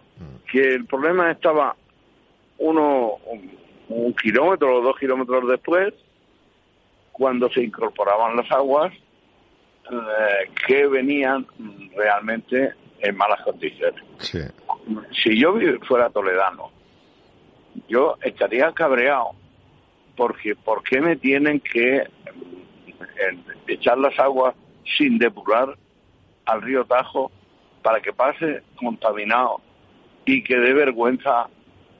Que el problema estaba uno, un, kilómetro o dos kilómetros después, cuando se incorporaban las aguas eh, que venían realmente en malas condiciones. Si yo fuera toledano, yo estaría cabreado porque ¿por qué me tienen que eh, echar las aguas sin depurar al río Tajo para que pase contaminado y que dé vergüenza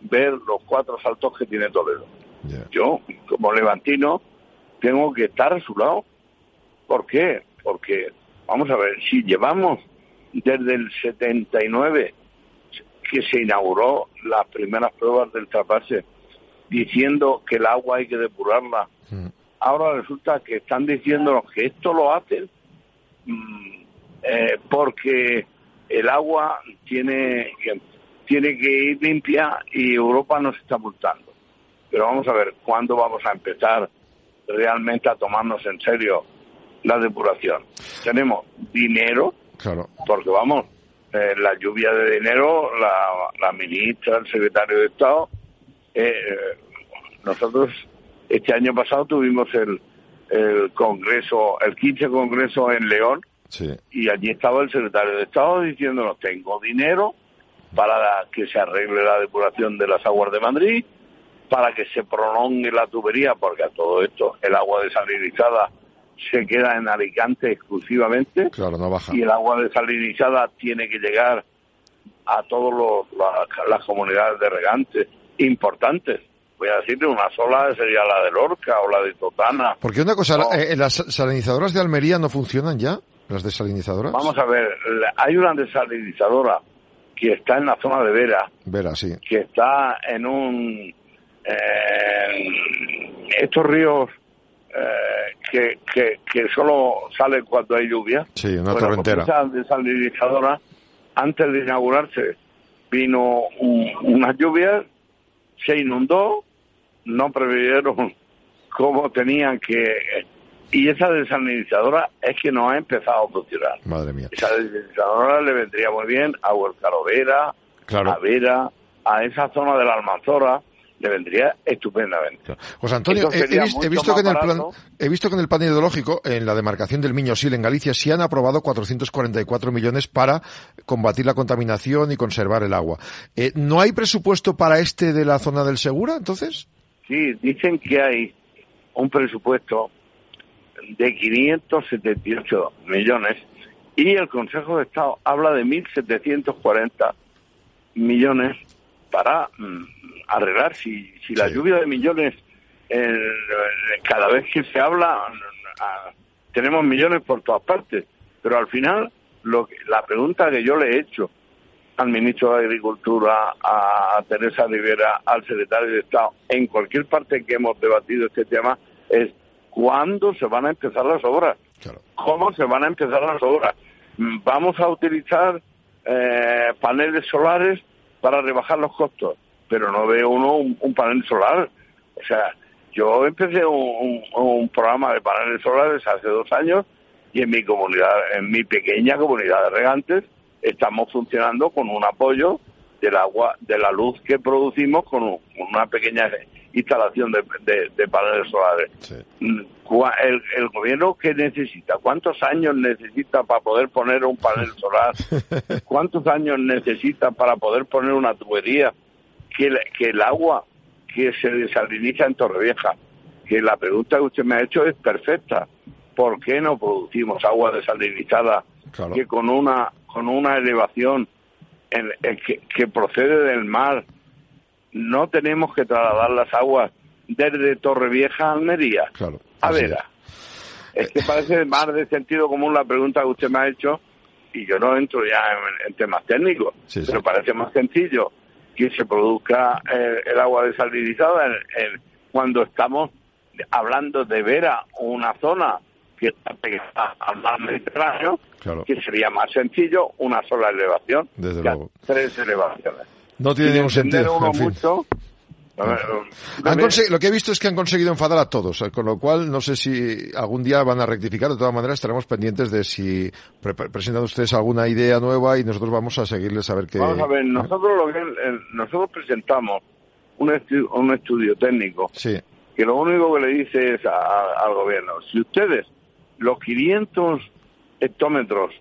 ver los cuatro saltos que tiene Toledo. Yo, como levantino, tengo que estar a su lado. ¿Por qué? Porque, vamos a ver, si llevamos desde el 79 que se inauguró las primeras pruebas del trapase diciendo que el agua hay que depurarla, mm. ahora resulta que están diciéndonos que esto lo hacen mm, eh, porque el agua tiene que, tiene que ir limpia y Europa nos está multando. Pero vamos a ver cuándo vamos a empezar realmente a tomarnos en serio la depuración. Tenemos dinero, claro. porque vamos, eh, la lluvia de dinero, la, ministra, el secretario de Estado, eh, nosotros este año pasado tuvimos el, el congreso, el 15 congreso en León, y allí estaba el secretario de Estado diciéndonos, tengo dinero para que se arregle la depuración de las aguas de Madrid, para que se prolongue la tubería, porque a todo esto el agua desalinizada se queda en Alicante exclusivamente. Claro, no baja. Y el agua desalinizada tiene que llegar a todas las comunidades de regantes importantes. Voy a decirle, una sola sería la de Lorca o la de Totana. Porque una cosa, eh, ¿las salinizadoras de Almería no funcionan ya? ¿Las desalinizadoras? Vamos a ver, hay una desalinizadora que está en la zona de Vera. Vera, sí. Que está en un... estos ríos eh, que, que, que, solo salen cuando hay lluvia. Sí, una pues torrentera. Esa desalinizadora, antes de inaugurarse, vino unas lluvias, se inundó, no previeron cómo tenían que y esa desalinizadora es que no ha empezado a funcionar. Madre mía. Esa desalinizadora le vendría muy bien a Huercarovera, a Vera, a esa zona de la Almanzora, le vendría estupendamente. José Antonio, he, visto que en el plan, he visto que en el plan ideológico, en la demarcación del Miño-Sil en Galicia, sí han aprobado 444 millones para combatir la contaminación y conservar el agua. Eh, ¿No hay presupuesto para este de la zona del Segura, entonces? Sí, dicen que hay un presupuesto de 578 millones y el Consejo de Estado habla de 1.740 millones para mm, arreglar. Si, si la lluvia de millones, cada vez que se habla, mm, tenemos millones por todas partes, pero al final lo la pregunta que yo le he hecho al ministro de Agricultura, a Teresa Rivera, al secretario de Estado, en cualquier parte que hemos debatido este tema, es ¿Cuándo se van a empezar las obras? ¿Cómo se van a empezar las obras? Vamos a utilizar eh, paneles solares para rebajar los costos, pero no veo uno un, panel solar. O sea, yo empecé un, programa de paneles solares hace dos años y en mi comunidad, en mi pequeña comunidad de regantes, estamos funcionando con un apoyo del agua, de la luz que producimos con una pequeña instalación de, paneles solares. El, el, gobierno qué necesita? ¿Cuántos años necesita para poder poner un panel solar? ¿Cuántos años necesita para poder poner una tubería? Que, que el agua que se desaliniza en Torrevieja, que la pregunta que usted me ha hecho es perfecta. ¿Por qué no producimos agua desalinizada que con una con una elevación en, que, que procede del mar no tenemos que trasladar las aguas desde Torrevieja a Almería. Claro. A ver, es. que parece más de sentido común la pregunta que usted me ha hecho y yo no entro ya en, temas técnicos, pero parece más sencillo que se produzca eh, el agua desalinizada cuando estamos hablando de Vera, una zona que está pegada al mar Mediterráneo, que sería más sencillo una sola elevación, Desde luego. tres elevaciones. No tiene ningún sentido. lo que he visto es que han conseguido enfadar a todos, eh, con lo cual no sé si algún día van a rectificar. De todas maneras, estaremos pendientes de si presentan ustedes alguna idea nueva y nosotros vamos a seguirles a ver qué. Vamos a ver, nosotros, lo que, nosotros presentamos un, estudio, un estudio técnico sí. que lo único que le dice es al gobierno: si ustedes, los 500 hectómetros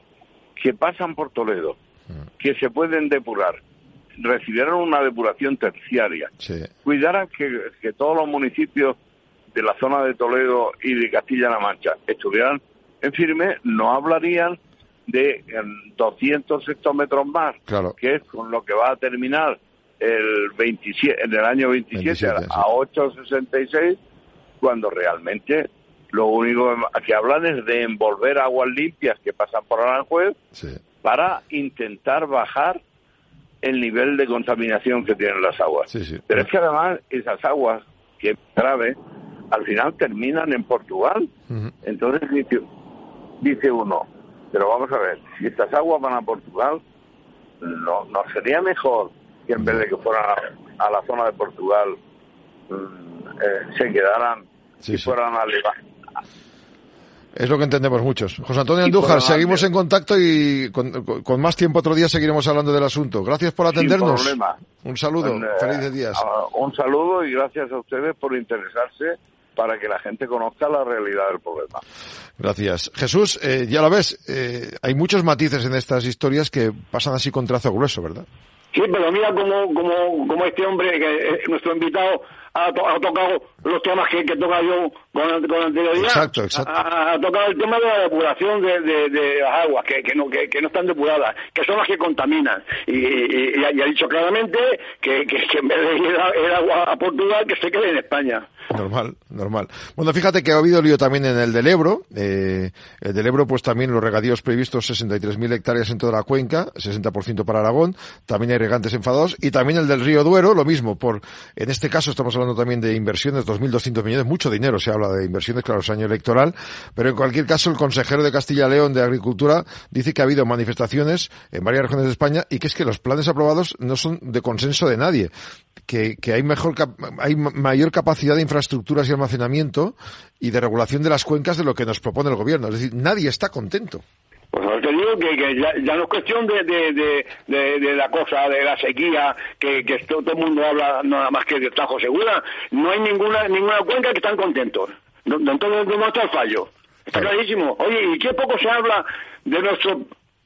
que pasan por Toledo, mm. que se pueden depurar, recibieran una depuración terciaria, cuidaran que, todos los municipios de la zona de Toledo y de Castilla-La Mancha estuvieran en firme, no hablarían de 200 hectómetros más, que es con lo que va a terminar el 27, en el año 27, a 8,66, cuando realmente lo único que hablan es de envolver aguas limpias que pasan por Aranjuez para intentar bajar el nivel de contaminación que tienen las aguas. Pero es que además esas aguas, que es grave, al final terminan en Portugal. Entonces dice, dice uno, pero vamos a ver, si estas aguas van a Portugal, ¿no, no sería mejor que en vez de que fueran a, la zona de Portugal mm, eh, se quedaran y fueran a es lo que entendemos muchos. José Antonio Andújar, seguimos en contacto y con, más tiempo otro día seguiremos hablando del asunto. Gracias por atendernos. Un saludo, pues, eh, felices días. un saludo y gracias a ustedes por interesarse para que la gente conozca la realidad del problema. Gracias. Jesús, eh, ya lo ves, eh, hay muchos matices en estas historias que pasan así con trazo grueso, ¿verdad? Sí, pero mira como, como, como este hombre, que es nuestro invitado, ha, tocado los temas que, que toca yo con, con anterioridad. Exacto, exacto. Ha, tocado el tema de la depuración de, de, las aguas, que, que, no, que, no están depuradas, que son las que contaminan. Y, ha, dicho claramente que, que, en vez de ir el agua a Portugal, que se quede en España. Normal, normal. Bueno, fíjate que ha habido lío también en el del Ebro. Eh, el del Ebro, pues también los regadíos previstos, 63.000 hectáreas en toda la cuenca, 60% para Aragón. También hay regantes enfadados. Y también el del río Duero, lo mismo. Por, en este caso estamos hablando también de inversiones, 2.200 millones, mucho dinero se habla de inversiones, claro, es año electoral. Pero en cualquier caso, el consejero de Castilla León de Agricultura dice que ha habido manifestaciones en varias regiones de España y que es que los planes aprobados no son de consenso de nadie. Que, que hay mejor, hay mayor capacidad de infraestructura infraestructuras y almacenamiento y de regulación de las cuencas de lo que nos propone el gobierno. Es decir, nadie está contento. Pues te digo que, ya, no es cuestión de, de, la cosa, de la sequía, que, todo, el mundo habla nada más que de Tajo Segura. No hay ninguna ninguna cuenca que están contentos. Entonces, ¿dónde está el fallo? Está clarísimo. Oye, ¿y qué poco se habla de nuestro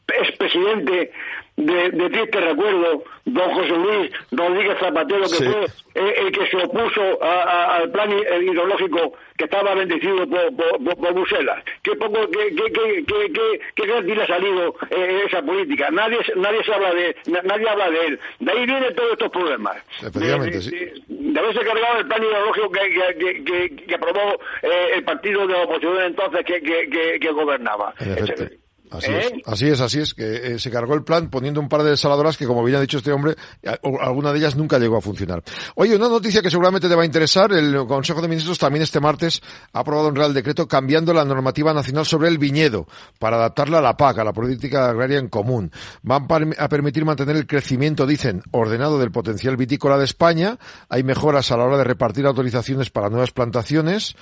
expresidente de, de triste recuerdo, don José Luis Rodríguez Zapatero, que fue el, que se opuso al plan hidrológico que estaba bendecido por, por, Bruselas. ¿Qué poco, qué, qué, qué, qué, ha salido eh, esa política? Nadie, nadie se habla de, nadie habla de él. De ahí vienen todos estos problemas. Efectivamente, de, sí. de, haberse cargado el plan hidrológico que, que, que, aprobó eh, el partido de la oposición entonces que, que, gobernaba. Así es, ¿Eh? así es, así es, que eh, se cargó el plan poniendo un par de desaladoras que, como bien ha dicho este hombre, alguna de ellas nunca llegó a funcionar. Oye, una noticia que seguramente te va a interesar, el Consejo de Ministros también este martes ha aprobado un Real Decreto cambiando la normativa nacional sobre el viñedo para adaptarla a la PAC, a la política agraria en común. Van a permitir mantener el crecimiento, dicen, ordenado del potencial vitícola de España. Hay mejoras a la hora de repartir autorizaciones para nuevas plantaciones.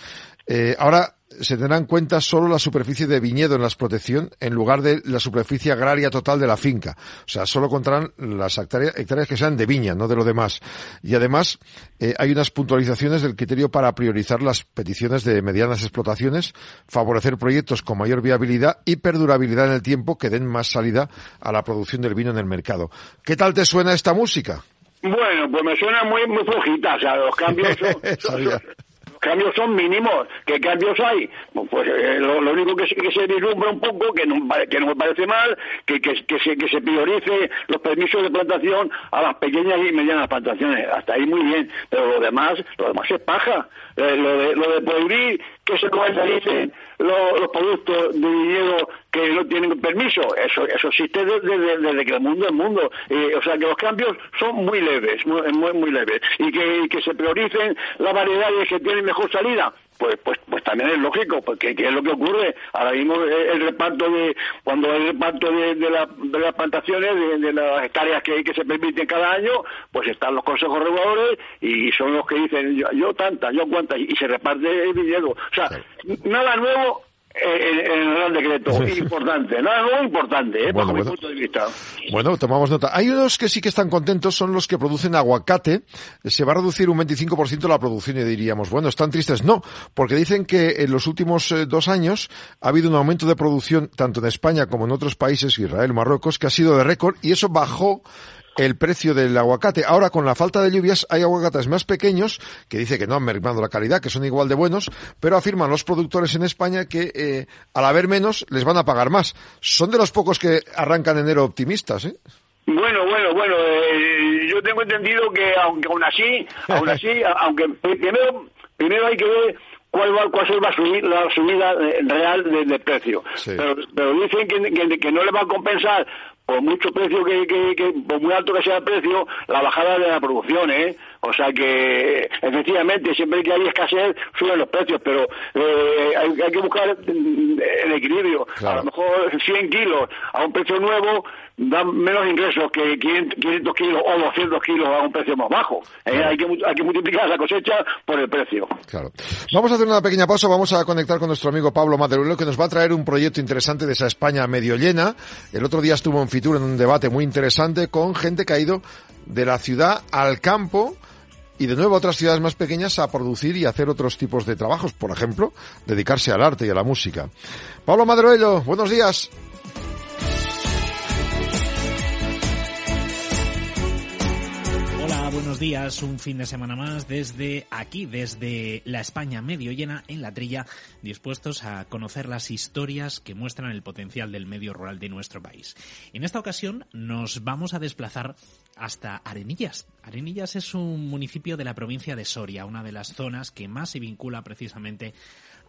Eh, ahora se tendrá en cuenta solo la superficie de viñedo en la explotación en lugar de la superficie agraria total de la finca. O sea, solo contarán las hectáreas, que sean de viña, no de lo demás. Y además, eh, hay unas puntualizaciones del criterio para priorizar las peticiones de medianas explotaciones, favorecer proyectos con mayor viabilidad y perdurabilidad en el tiempo que den más salida a la producción del vino en el mercado. ¿Qué tal te suena esta música? Bueno, pues me suena muy, muy flojita, o sea, los cambios cambios son mínimos. ¿Qué cambios hay? Pues eh, lo, único que, se vislumbra un poco, que no, que no me parece mal, que, que, que, se, que se priorice los permisos de plantación a las pequeñas y medianas plantaciones. Hasta ahí muy bien. Pero lo demás, lo demás es paja. Eh, lo, de, lo de prohibir que se comercialicen los, los productos de dinero que no tienen permiso, eso eso existe desde, desde, que el mundo es mundo. Eh, o sea que los cambios son muy leves, muy, muy, leves. Y que, que se prioricen las variedades que tienen mejor salida, pues, pues, pues también es lógico, porque ¿qué es lo que ocurre? Ahora mismo el reparto de, cuando hay reparto de, de, las plantaciones, de, las hectáreas que, que se permiten cada año, pues están los consejos reguladores y son los que dicen yo, yo tantas, yo cuántas, y se reparte el dinero. O sea, nada nuevo en el Real Decreto. Importante, nada muy importante, ¿eh? bueno, bajo mi punto de vista. Bueno, tomamos nota. Hay unos que sí que están contentos, son los que producen aguacate. Se va a reducir un 25% la producción y diríamos, bueno, están tristes. No, porque dicen que en los últimos eh, dos años ha habido un aumento de producción, tanto en España como en otros países, Israel, Marruecos, que ha sido de récord y eso bajó el precio del aguacate. Ahora, con la falta de lluvias, hay aguacates más pequeños que dice que no han mermado la calidad, que son igual de buenos, pero afirman los productores en España que eh, al haber menos les van a pagar más. Son de los pocos que arrancan enero optimistas, ¿eh? Bueno, bueno, bueno, eh, yo tengo entendido que aunque aún así, aún así, aunque primero, primero hay que ver cuál va, cuál va a subir la subida eh, real del precio. Pero, pero, dicen que, que, no le va a compensar por mucho precio que, que, por muy alto que sea el precio, la bajada de la producción, ¿eh? O sea que, efectivamente, siempre que hay escasez, suben los precios, pero eh, hay, que buscar el equilibrio. A lo mejor 100 kilos a un precio nuevo dan menos ingresos que 500 kilos o 200 kilos a un precio más bajo. Eh, hay, que, hay que multiplicar la cosecha por el precio. Claro. Vamos a hacer una pequeña pausa, vamos a conectar con nuestro amigo Pablo Maderuelo, que nos va a traer un proyecto interesante de esa España medio llena. El otro día estuvo en Fitur en un debate muy interesante con gente que ha ido de la ciudad al campo y de nuevo a otras ciudades más pequeñas a producir y hacer otros tipos de trabajos, por ejemplo, dedicarse al arte y a la música. Pablo Maderuelo, buenos días. buenos días. Un fin de semana más desde aquí, desde la España medio llena en la trilla, dispuestos a conocer las historias que muestran el potencial del medio rural de nuestro país. En esta ocasión nos vamos a desplazar hasta Arenillas. Arenillas es un municipio de la provincia de Soria, una de las zonas que más se vincula precisamente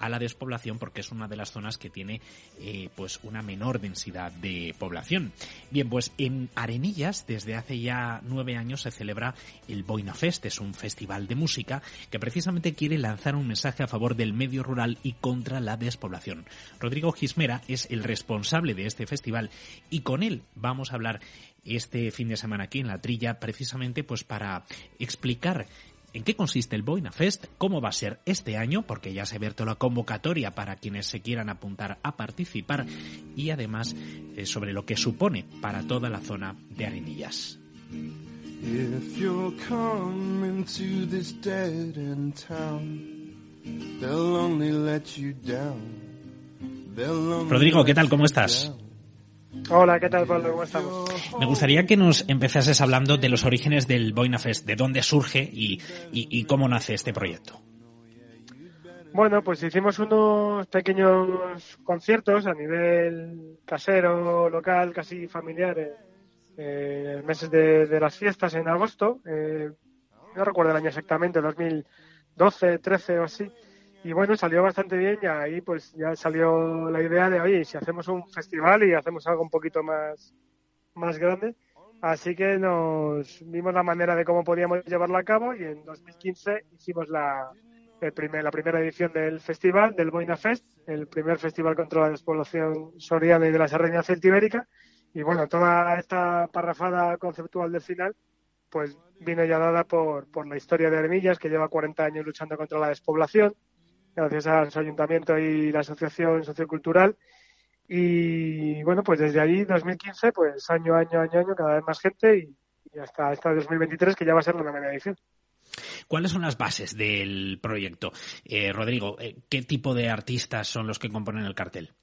a la despoblación porque es una de las zonas que tiene eh, pues una menor densidad de población. Bien, pues en Arenillas desde hace ya nueve años se celebra el Boina Fest, es un festival de música que precisamente quiere lanzar un mensaje a favor del medio rural y contra la despoblación. Rodrigo Gismera es el responsable de este festival y con él vamos a hablar este fin de semana aquí en la trilla precisamente pues para explicar en qué consiste el Boina Fest, cómo va a ser este año, porque ya se ha abierto la convocatoria para quienes se quieran apuntar a participar y además eh, sobre lo que supone para toda la zona de Arenillas. Rodrigo, ¿qué tal? ¿Cómo estás? Hola, ¿qué tal, Pablo? ¿Cómo estamos? Me gustaría que nos empezases hablando de los orígenes del Boina Fest, de dónde surge y, cómo nace este proyecto. Bueno, pues hicimos unos pequeños conciertos a nivel casero, local, casi familiar, eh, en meses de, las fiestas en agosto. Eh, no recuerdo el año exactamente, 2012, 13 o así. Y bueno, salió bastante bien y ahí pues ya salió la idea de, oye, si hacemos un festival y hacemos algo un poquito más, más grande. Así que nos vimos la manera de cómo podíamos llevarlo a cabo y en 2015 hicimos la, el primer, la primera edición del festival, del Boina Fest, el primer festival contra la despoblación soriana y de la serranía celtibérica. Y bueno, toda esta parrafada conceptual del final, pues vino ya dada por, por la historia de Armillas, que lleva 40 años luchando contra la despoblación, gracias a su ayuntamiento y la asociación sociocultural. Y bueno, pues desde ahí, 2015, pues año, año, año, año, cada vez más gente y, hasta, hasta 2023, que ya va a ser la novena edición. ¿Cuáles son las bases del proyecto? Eh, Rodrigo, eh, ¿qué tipo de artistas son los que componen el cartel?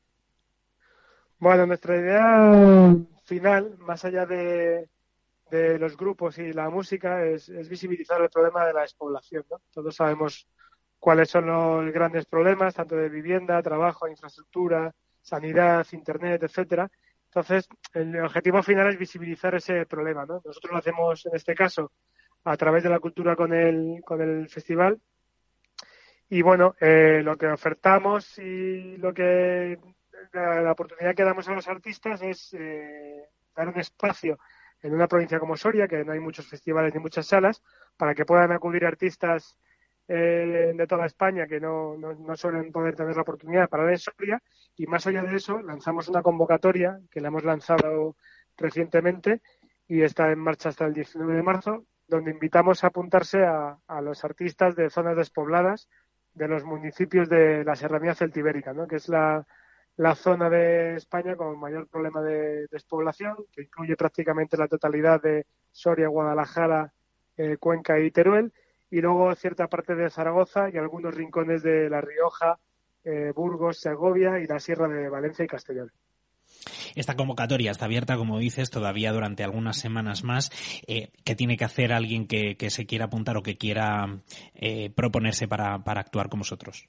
Bueno, nuestra idea final, más allá de, de los grupos y la música, es, es, visibilizar el problema de la despoblación. ¿no? Todos sabemos cuáles son los grandes problemas, tanto de vivienda, trabajo, infraestructura, sanidad, internet, etcétera. Entonces, el objetivo final es visibilizar ese problema, ¿no? Nosotros lo hacemos en este caso a través de la cultura con el, con el festival. Y bueno, eh, lo que ofertamos y lo que la, oportunidad que damos a los artistas es eh, dar un espacio en una provincia como Soria, que no hay muchos festivales ni muchas salas, para que puedan acudir artistas eh, de toda España que no, no, suelen poder tener la oportunidad para la historia y más allá de eso lanzamos una convocatoria que la hemos lanzado recientemente y está en marcha hasta el 19 de marzo donde invitamos a apuntarse a, los artistas de zonas despobladas de los municipios de la Serranía Celtibérica, ¿no? que es la, la zona de España con mayor problema de despoblación, que incluye prácticamente la totalidad de Soria, Guadalajara, eh, Cuenca y Teruel, y luego cierta parte de Zaragoza y algunos rincones de La Rioja, eh, Burgos, Segovia y la Sierra de Valencia y Castellón. Esta convocatoria está abierta, como dices, todavía durante algunas semanas más. Eh, ¿Qué tiene que hacer alguien que, se quiera apuntar o que quiera eh, proponerse para, actuar con vosotros?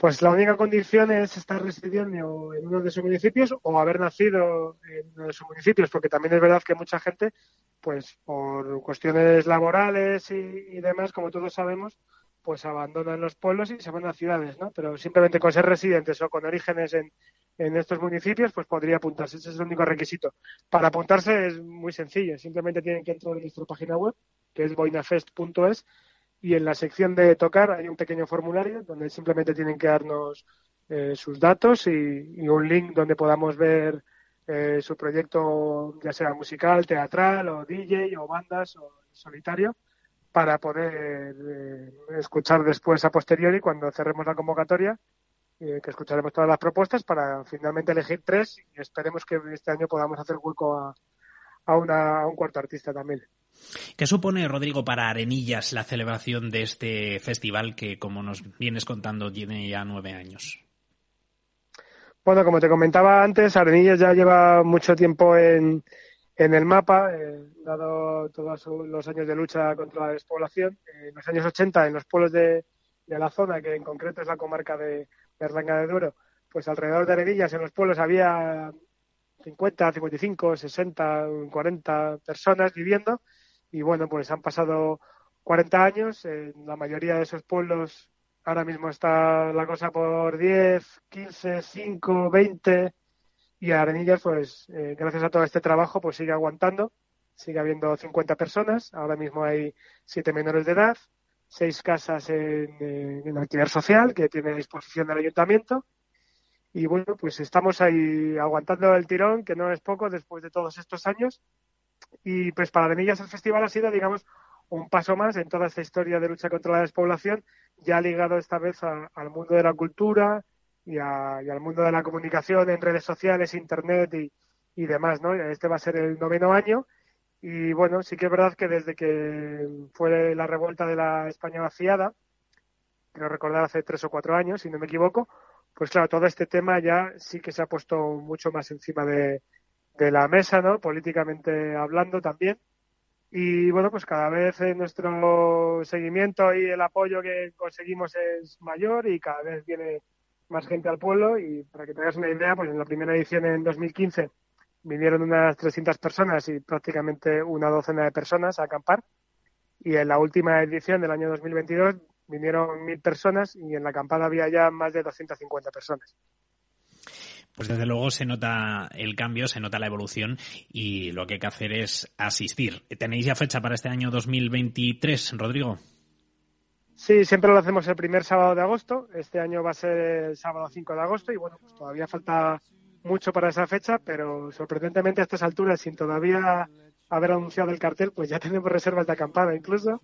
Pues la única condición es estar residiendo en uno de sus municipios o haber nacido en uno de sus municipios, porque también es verdad que mucha gente pues por cuestiones laborales y, demás, como todos sabemos, pues abandonan los pueblos y se van a ciudades, ¿no? Pero simplemente con ser residentes o con orígenes en, en estos municipios, pues podría apuntarse. Ese es el único requisito. Para apuntarse es muy sencillo. Simplemente tienen que entrar en nuestra página web, que es boinafest.es, y en la sección de tocar hay un pequeño formulario donde simplemente tienen que darnos eh, sus datos y, un link donde podamos ver eh, su proyecto, ya sea musical, teatral o DJ o bandas o solitario, para poder eh, escuchar después a posteriori cuando cerremos la convocatoria, que escucharemos todas las propuestas para finalmente elegir tres y esperemos que este año podamos hacer hueco a, a, una, a un cuarto artista también. ¿Qué supone, Rodrigo, para Arenillas la celebración de este festival que, como nos vienes contando, tiene ya nueve años? Bueno, como te comentaba antes, Arenillas ya lleva mucho tiempo en, el mapa, eh, dado todos los años de lucha contra la despoblación. en los años 80, en los pueblos de, la zona, que en concreto es la comarca de, de de Duero, pues alrededor de Arenillas en los pueblos había 50, 55, 60, 40 personas viviendo y bueno, pues han pasado 40 años, en la mayoría de esos pueblos ahora mismo está la cosa por 10, 15, 5, 20 y Arenillas, pues eh, gracias a todo este trabajo, pues sigue aguantando, sigue habiendo 50 personas, ahora mismo hay 7 menores de edad, 6 casas en, eh, en alquiler social que tiene a disposición del ayuntamiento y bueno, pues estamos ahí aguantando el tirón, que no es poco después de todos estos años. Y pues para Arenillas el festival ha sido, digamos, un paso más en toda esta historia de lucha contra la despoblación, ya ligado esta vez al mundo de la cultura y, al mundo de la comunicación en redes sociales, internet y, demás, ¿no? Este va a ser el noveno año y bueno, sí que es verdad que desde que fue la revuelta de la España vaciada, quiero recordar hace tres o cuatro años, si no me equivoco, pues claro, todo este tema ya sí que se ha puesto mucho más encima de, la mesa, ¿no? Políticamente hablando también. Y bueno, pues cada vez nuestro seguimiento y el apoyo que conseguimos es mayor y cada vez viene más gente al pueblo. Y para que tengas una idea, pues en la primera edición en 2015 vinieron unas 300 personas y prácticamente una docena de personas a acampar. Y en la última edición del año 2022 vinieron mil personas y en la acampada había ya más de 250 personas. Pues desde luego se nota el cambio, se nota la evolución y lo que hay que hacer es asistir. ¿Tenéis ya fecha para este año 2023, Rodrigo? Sí, siempre lo hacemos el primer sábado de agosto. Este año va a ser el sábado 5 de agosto y bueno, pues todavía falta mucho para esa fecha, pero sorprendentemente a estas alturas, sin todavía haber anunciado el cartel, pues ya tenemos reservas de acampada incluso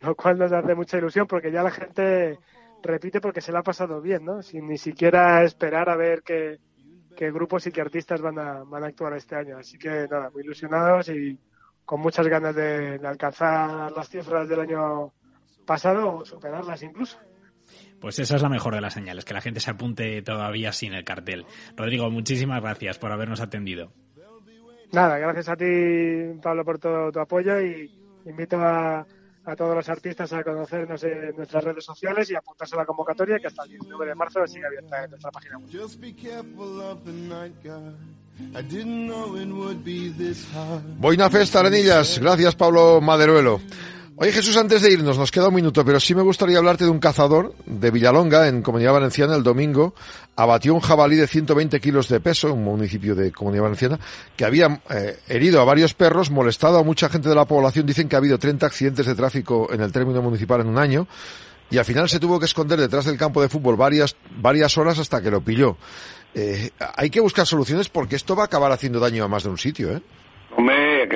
lo cual nos hace mucha ilusión porque ya la gente repite porque se la ha pasado bien, ¿no? Sin ni siquiera esperar a ver qué, grupos y qué artistas van a, van a actuar este año. Así que nada, muy ilusionados y con muchas ganas de, alcanzar las cifras del año pasado o superarlas incluso. Pues esa es la mejor de las señales, que la gente se apunte todavía sin el cartel. Rodrigo, muchísimas gracias por habernos atendido. Nada, gracias a ti, Pablo, por todo tu apoyo y invito a, a todos los artistas a conocernos en nuestras redes sociales y apuntarse a la convocatoria que hasta el 19 de marzo sigue abierta en nuestra página web. Boina Festa, Arenillas. Gracias, Pablo Maderuelo. Oye Jesús, antes de irnos, nos queda un minuto, pero sí me gustaría hablarte de un cazador de Villalonga, en Comunidad Valenciana, el domingo, abatió un jabalí de 120 kilos de peso, un municipio de Comunidad Valenciana, que había eh, herido a varios perros, molestado a mucha gente de la población. Dicen que ha habido 30 accidentes de tráfico en el término municipal en un año, y al final se tuvo que esconder detrás del campo de fútbol varias, varias horas hasta que lo pilló. Eh, hay que buscar soluciones porque esto va a acabar haciendo daño a más de un sitio, ¿eh?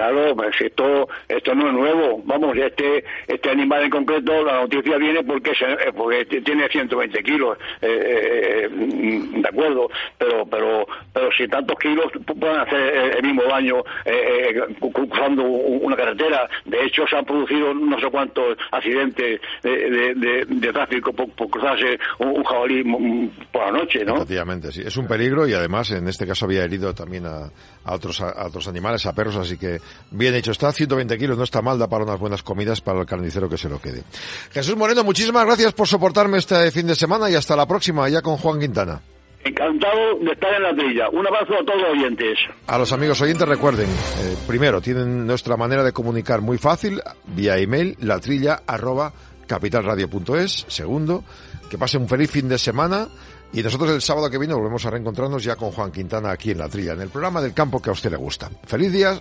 Claro, pues esto, esto no es nuevo. Vamos, este, este animal en concreto, la noticia viene porque, se, eh, porque tiene 120 kilos, eh, eh, mm, de acuerdo, pero, pero, pero si tantos kilos pueden hacer el mismo daño cruzando una carretera. De hecho, se han producido no sé cuántos accidentes de, tráfico por, cruzarse un, jabalí por la noche, ¿no? Efectivamente, sí. Es un peligro y además en este caso había herido también a, a otros, a otros animales, a perros, así que bien hecho está, 120 kilos, no está mal, da para unas buenas comidas para el carnicero que se lo quede. Jesús Moreno, muchísimas gracias por soportarme este fin de semana y hasta la próxima, ya con Juan Quintana. Encantado de estar en la trilla. Un abrazo a todos los oyentes. A los amigos oyentes recuerden, eh, primero, tienen nuestra manera de comunicar muy fácil, vía email, latrilla arroba capitalradio.es. Segundo, que pasen un feliz fin de semana y nosotros el sábado que viene volvemos a reencontrarnos ya con Juan Quintana aquí en La Trilla, en el programa del campo que a usted le gusta. ¡Feliz día!